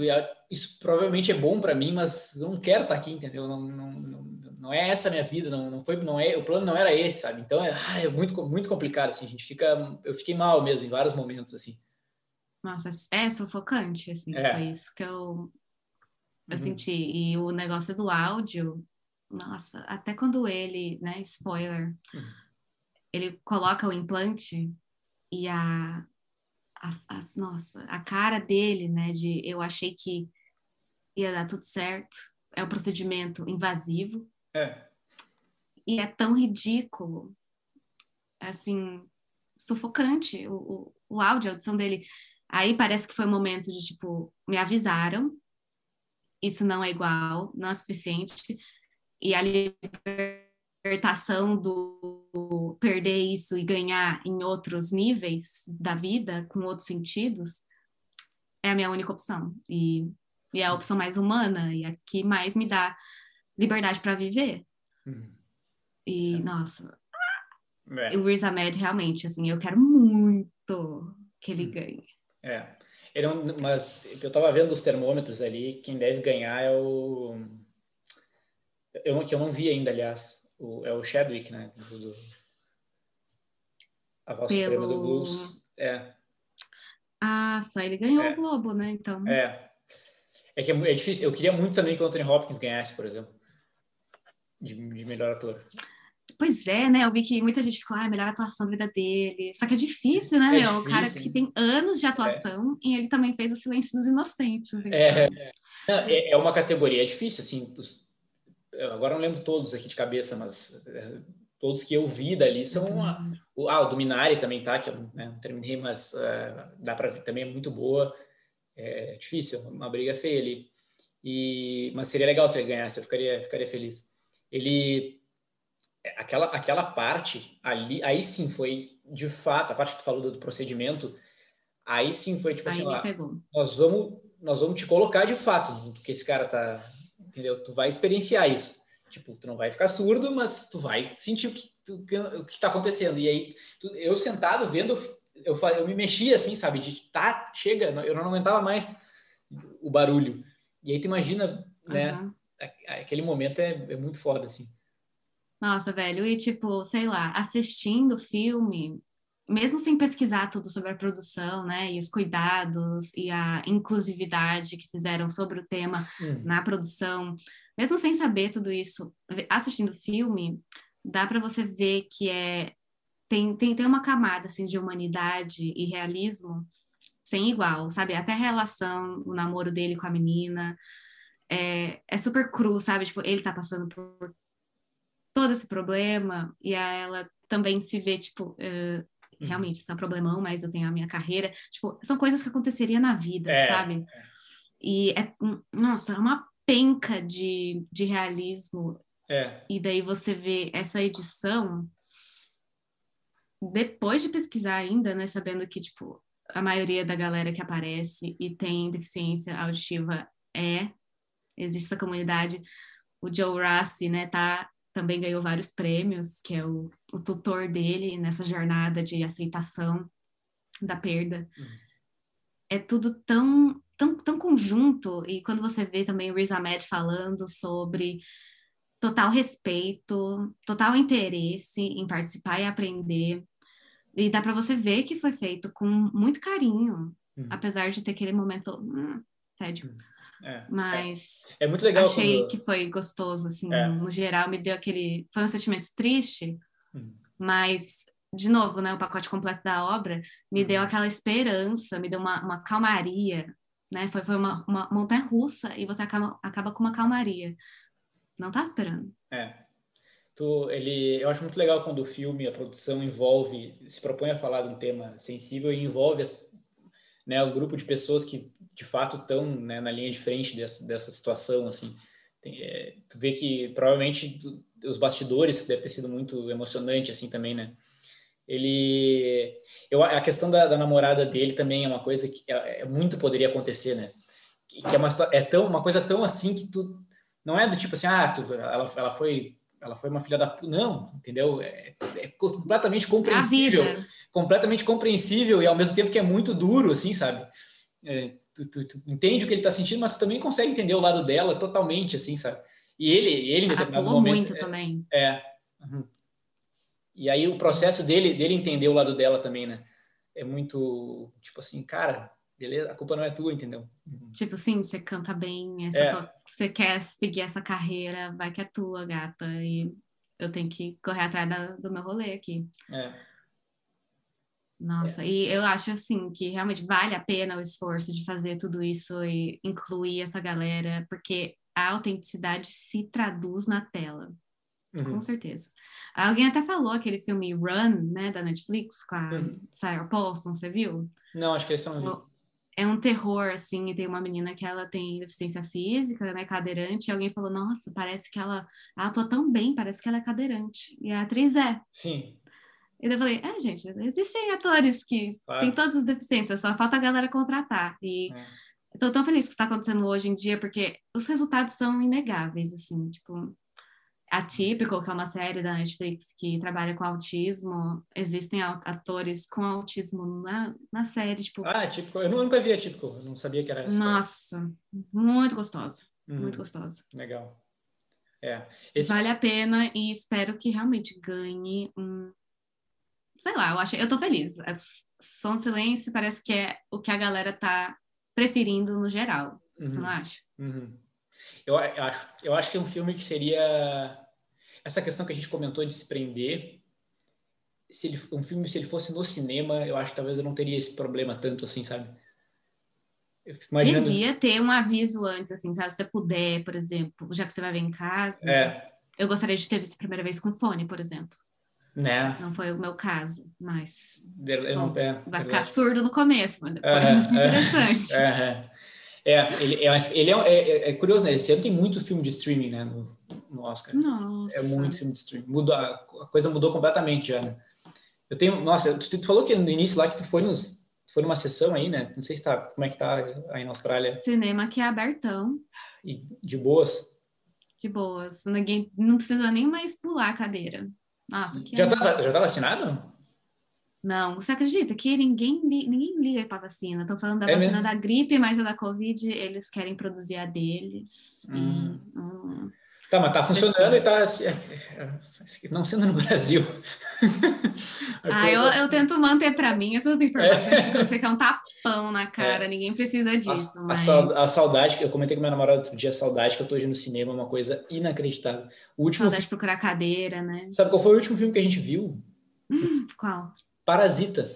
isso provavelmente é bom para mim, mas eu não quero estar tá aqui, entendeu? Não, não, não, não, é essa a minha vida, não, não foi, não é, o plano não era esse, sabe? Então é, é muito, muito complicado, assim, a gente fica, eu fiquei mal mesmo em vários momentos, assim. Nossa, é sufocante, assim, é, é isso que eu, eu uhum. senti. E o negócio do áudio, nossa, até quando ele, né, spoiler, uhum. ele coloca o implante e a, a, as, nossa, a cara dele, né, de eu achei que ia dar tudo certo, é um procedimento invasivo. É. E é tão ridículo, assim, sufocante o, o, o áudio, a audição dele. Aí parece que foi um momento de, tipo, me avisaram, isso não é igual, não é suficiente, e a libertação do perder isso e ganhar em outros níveis da vida, com outros sentidos, é a minha única opção. E, e é a opção mais humana e a que mais me dá liberdade para viver. Uhum. E, é. nossa, é. o Riz Ahmed, realmente, assim, eu quero muito que ele uhum. ganhe. É. Ele é um, mas eu estava vendo os termômetros ali, quem deve ganhar é o. Eu, que eu não vi ainda, aliás o, é o Chadwick, né? Do, do, a voz Pelo... suprema do blues. É. Ah, só ele ganhou é. o Globo, né? Então. É. É que é, é, difícil. Eu queria muito também que o Anthony Hopkins ganhasse, por exemplo, de, de melhor ator. Pois é, né? Eu vi que muita gente ficou, ah, melhor atuação da vida dele. Só que é difícil, né, é meu? Difícil, o cara que tem anos de atuação é. e ele também fez o Silêncio dos Inocentes. Então. É, é, é uma categoria difícil, assim agora não lembro todos aqui de cabeça, mas é, todos que eu vi dali são a, o, ah, o Dominari também tá, que eu né, não terminei, mas uh, dá para ver também é muito boa. É difícil, uma briga feia ali. E, mas seria legal se ele ganhasse, eu ficaria, ficaria feliz. Ele aquela aquela parte ali, aí sim foi de fato a parte que tu falou do, do procedimento, aí sim foi tipo aí assim, ó, nós vamos nós vamos te colocar de fato do que esse cara tá entendeu? Tu vai experienciar isso. Tipo, tu não vai ficar surdo, mas tu vai sentir o que, tu, o que tá acontecendo. E aí, tu, eu sentado vendo, eu, eu me mexia assim, sabe? De tá, chega, eu não aguentava mais o barulho. E aí tu imagina, né? Uhum. Aquele momento é, é muito foda, assim. Nossa, velho, e tipo, sei lá, assistindo filme, mesmo sem pesquisar tudo sobre a produção, né, e os cuidados e a inclusividade que fizeram sobre o tema hum. na produção, mesmo sem saber tudo isso, assistindo o filme, dá para você ver que é tem, tem, tem uma camada assim de humanidade e realismo sem igual, sabe? Até a relação, o namoro dele com a menina é, é super cru, sabe? Tipo, ele tá passando por todo esse problema e ela também se vê, tipo, uh, realmente, isso é um problemão, mas eu tenho a minha carreira. Tipo, são coisas que aconteceria na vida, é, sabe? E é, nossa, é uma penca de, de realismo. É. E daí você vê essa edição, depois de pesquisar ainda, né, sabendo que, tipo, a maioria da galera que aparece e tem deficiência auditiva é, existe essa comunidade. O Joe Rassi, né, tá também ganhou vários prêmios, que é o, o tutor dele nessa jornada de aceitação da perda. Uhum. É tudo tão, tão, tão conjunto, e quando você vê também o Riz Ahmed falando sobre total respeito, total interesse em participar e aprender, e dá para você ver que foi feito com muito carinho, uhum. apesar de ter aquele momento hum, tédio. Uhum. É, Mas é, é, muito legal. Achei quando... que foi gostoso, assim, é. no geral, me deu aquele. Foi um sentimento triste, hum. mas, de novo, né, o pacote completo da obra me hum. deu uhum. aquela esperança, me deu uma, uma calmaria, né? Foi, foi uma, uma montanha russa e você acaba, acaba com uma calmaria. Não tá esperando. É. Tu, ele, eu acho muito legal quando o filme, a produção envolve, se propõe a falar de um tema sensível e envolve as, né, o grupo de pessoas que de fato estão né, na linha de frente dessa, dessa situação, assim. Tem, é, tu vê que provavelmente tu, os bastidores deve ter sido muito emocionante, assim, também, né? Ele... Eu, a questão da, da namorada dele também é uma coisa que é, é muito poderia acontecer, né? Que, que, é, uma, é tão, uma coisa tão assim que tu... Não é do tipo assim, ah, tu, ela, ela foi ela foi uma filha da não, entendeu? É, é completamente compreensível, completamente compreensível e ao mesmo tempo que é muito duro, assim, sabe? É, tu, tu, tu, entende o que ele está sentindo, mas tu também consegue entender o lado dela totalmente, assim, sabe? E ele, ele em determinado Atuou momento, muito é, também. É. Uhum. E aí o processo dele, dele entender o lado dela também, né? É muito, tipo assim, cara, beleza, a culpa não é tua, entendeu? Uhum. Tipo assim, você canta bem, é. tua, você quer seguir essa carreira, vai que é tua, gata, e eu tenho que correr atrás da, do meu rolê aqui. É. Nossa, é. e eu acho assim que realmente vale a pena o esforço de fazer tudo isso e incluir essa galera, porque a autenticidade se traduz na tela. Uhum. Com certeza. Alguém até falou aquele filme Run, né, da Netflix, com a uhum. Sarah Paulson, você viu? Não, acho que esse não vi. É um terror, assim, e tem uma menina que ela tem deficiência física, né, cadeirante, e alguém falou, nossa, parece que ela, ela atua tão bem, parece que ela é cadeirante. E a atriz é. Sim. E eu falei, é, gente, existem atores que claro. têm todas as deficiências, só falta a galera contratar. E é. estou tão feliz que está acontecendo hoje em dia, porque os resultados são inegáveis, assim, tipo, a Típico, que é uma série da Netflix que trabalha com autismo, existem atores com autismo na, na série, tipo... Ah, Típico, eu nunca vi a Típico, eu não sabia que era essa. Nossa, muito gostosa, uhum. muito gostosa. Legal. É. Esse... Vale a pena e espero que realmente ganhe um sei lá, eu achei, eu tô feliz. A Som do Silêncio parece que é o que a galera tá preferindo no geral. Uhum. Você não acha? Uhum. Eu, acho, eu acho que é um filme que seria essa questão que a gente comentou de se prender. Se ele, um filme, se ele fosse no cinema, eu acho que talvez eu não teria esse problema tanto assim, sabe? Eu fico imaginando... Devia ter um aviso antes, assim, sabe? Se você puder, por exemplo, já que você vai ver em casa. É. Eu gostaria de ter visto a primeira vez com fone, por exemplo. Né? Não foi o meu caso, mas bom, é, vai ficar surdo no começo, mas depois é, é (laughs) interessante. É, é, ele, é, ele é, é, é, curioso, né? Esse ano tem muito filme de streaming, né? No, no Oscar. Nossa. É muito filme de streaming. Mudou, a, coisa mudou completamente já, né? Eu tenho, nossa, tu, tu, falou que no início lá que tu foi nos foi numa sessão aí, né? Não sei se tá, como é que tá aí na Austrália. Cinema que é abertão. E de boas? De boas. Ninguém não precisa nem mais pular a cadeira. Nossa, já estava já tá vacinado? Não, você acredita que ninguém, ninguém liga para vacina? Estão falando da é vacina mesmo? da gripe, mas a da Covid eles querem produzir a deles. Hum. Hum. Tá, mas tá funcionando e tá é, é, não sendo no Brasil. (laughs) ah, eu, eu tento manter para mim essas informações, é. porque eu sei que é um tapão na cara, é. ninguém precisa disso. A, mas... a, saudade, eu comentei com meu namorado outro dia, a saudade que eu tô hoje no cinema é uma coisa inacreditável. O último saudade de procurar cadeira, né? Sabe qual foi o último filme que a gente viu? Hum, qual? Parasita.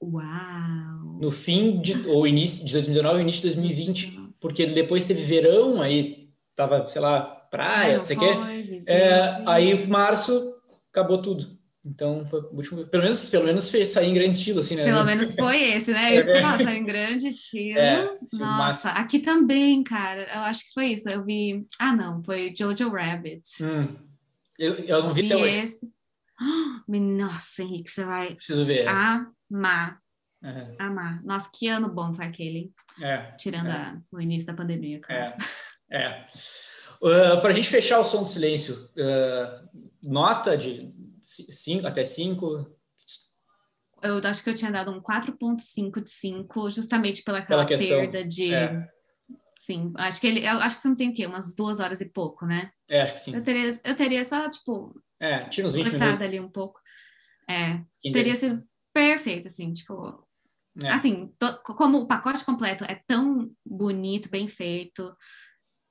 Uau! No fim de, ou início de 2019 ou início de 2020, porque depois teve verão, aí tava, sei lá, praia, não sei o quê. É, aí, março, acabou tudo. Então, foi o último. Pelo menos, pelo menos fez sair em grande estilo, assim, né? Pelo menos foi esse, né? (laughs) Isso que saiu em grande estilo. É, Nossa, aqui também, cara. Eu acho que foi isso. Eu vi. Ah, não, foi Jojo Rabbit. Hum. Eu, eu não vi, vi até hoje. Esse. (gasps) Nossa, Henrique, você vai Preciso ver. amar. Uhum. Amar. Nossa, que ano bom foi aquele. É, Tirando é. A, o início da pandemia, claro. É. (laughs) é. Uh, Para a gente fechar o som do silêncio, uh, nota de cinco, até 5? Eu acho que eu tinha dado um 4.5 de 5, justamente pela pela perda de. É. Sim, acho que ele. Acho que o filme tem o quê? Umas duas horas e pouco, né? É, acho que sim. Eu teria, eu teria só, tipo. É, tira uns 20 minutos. ali um pouco. É. Teria sido perfeito, assim, tipo. É. Assim, to, como o pacote completo é tão bonito, bem feito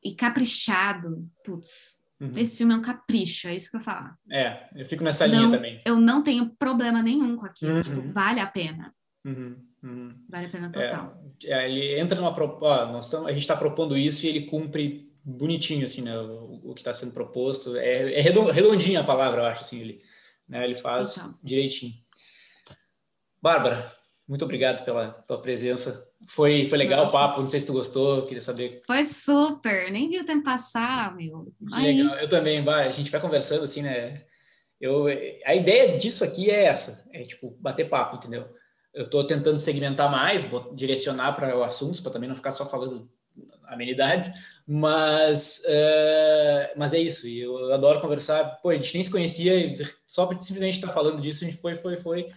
e caprichado, putz, Uhum. Esse filme é um capricho, é isso que eu falo. É, eu fico nessa não, linha também. Eu não tenho problema nenhum com aquilo. Uhum. Tipo, vale a pena. Uhum. uhum. Vale a pena total. É, é ele entra numa. Ó, nós tamo, a gente está propondo isso e ele cumpre bonitinho, assim, né? O, o que está sendo proposto. É, é redondinha a palavra, eu acho, assim. Ele, né, ele faz total. direitinho. Bárbara, muito obrigado pela tua presença. Foi, foi legal Nossa. o papo, não sei se tu gostou, queria saber. Foi super, nem vi o tempo passar, meu. Que legal, eu também, vai, a gente vai conversando assim, né? Eu, a ideia disso aqui é essa, é tipo, bater papo, entendeu? Eu estou tentando segmentar mais, direcionar para assuntos, para também não ficar só falando amenidades, mas, uh, mas é isso, e eu adoro conversar. Pô, a gente nem se conhecia, só simplesmente estar tá falando disso, a gente foi, foi, foi.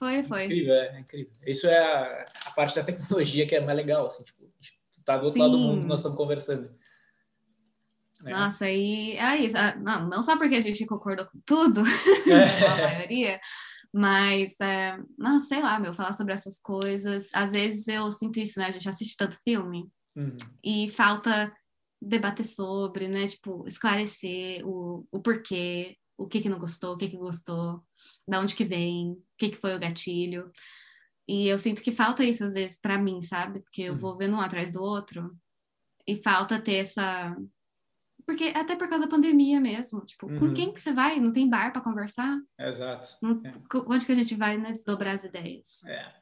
Foi, foi. Incrível, é, é incrível. Isso é a, a, parte da tecnologia que é mais legal, assim, tipo, tá do outro Sim. lado do mundo nós estamos conversando. É. Nossa, e é isso. Ah, não, não só porque a gente concordou com tudo, é. (laughs) a maioria, mas, é, não, sei lá, meu, falar sobre essas coisas. Às vezes eu sinto isso, né? A gente assiste tanto filme uhum. e falta debater sobre, né? Tipo, esclarecer o, o porquê, o que que não gostou, o que que gostou da onde que vem, o que que foi o gatilho. E eu sinto que falta isso às vezes para mim, sabe? Porque eu uhum. vou vendo um atrás do outro e falta ter essa porque até por causa da pandemia mesmo, tipo, uhum. com quem que você vai? Não tem bar para conversar? Exato. Não, é. Onde que a gente vai né, desdobrar as ideias? É.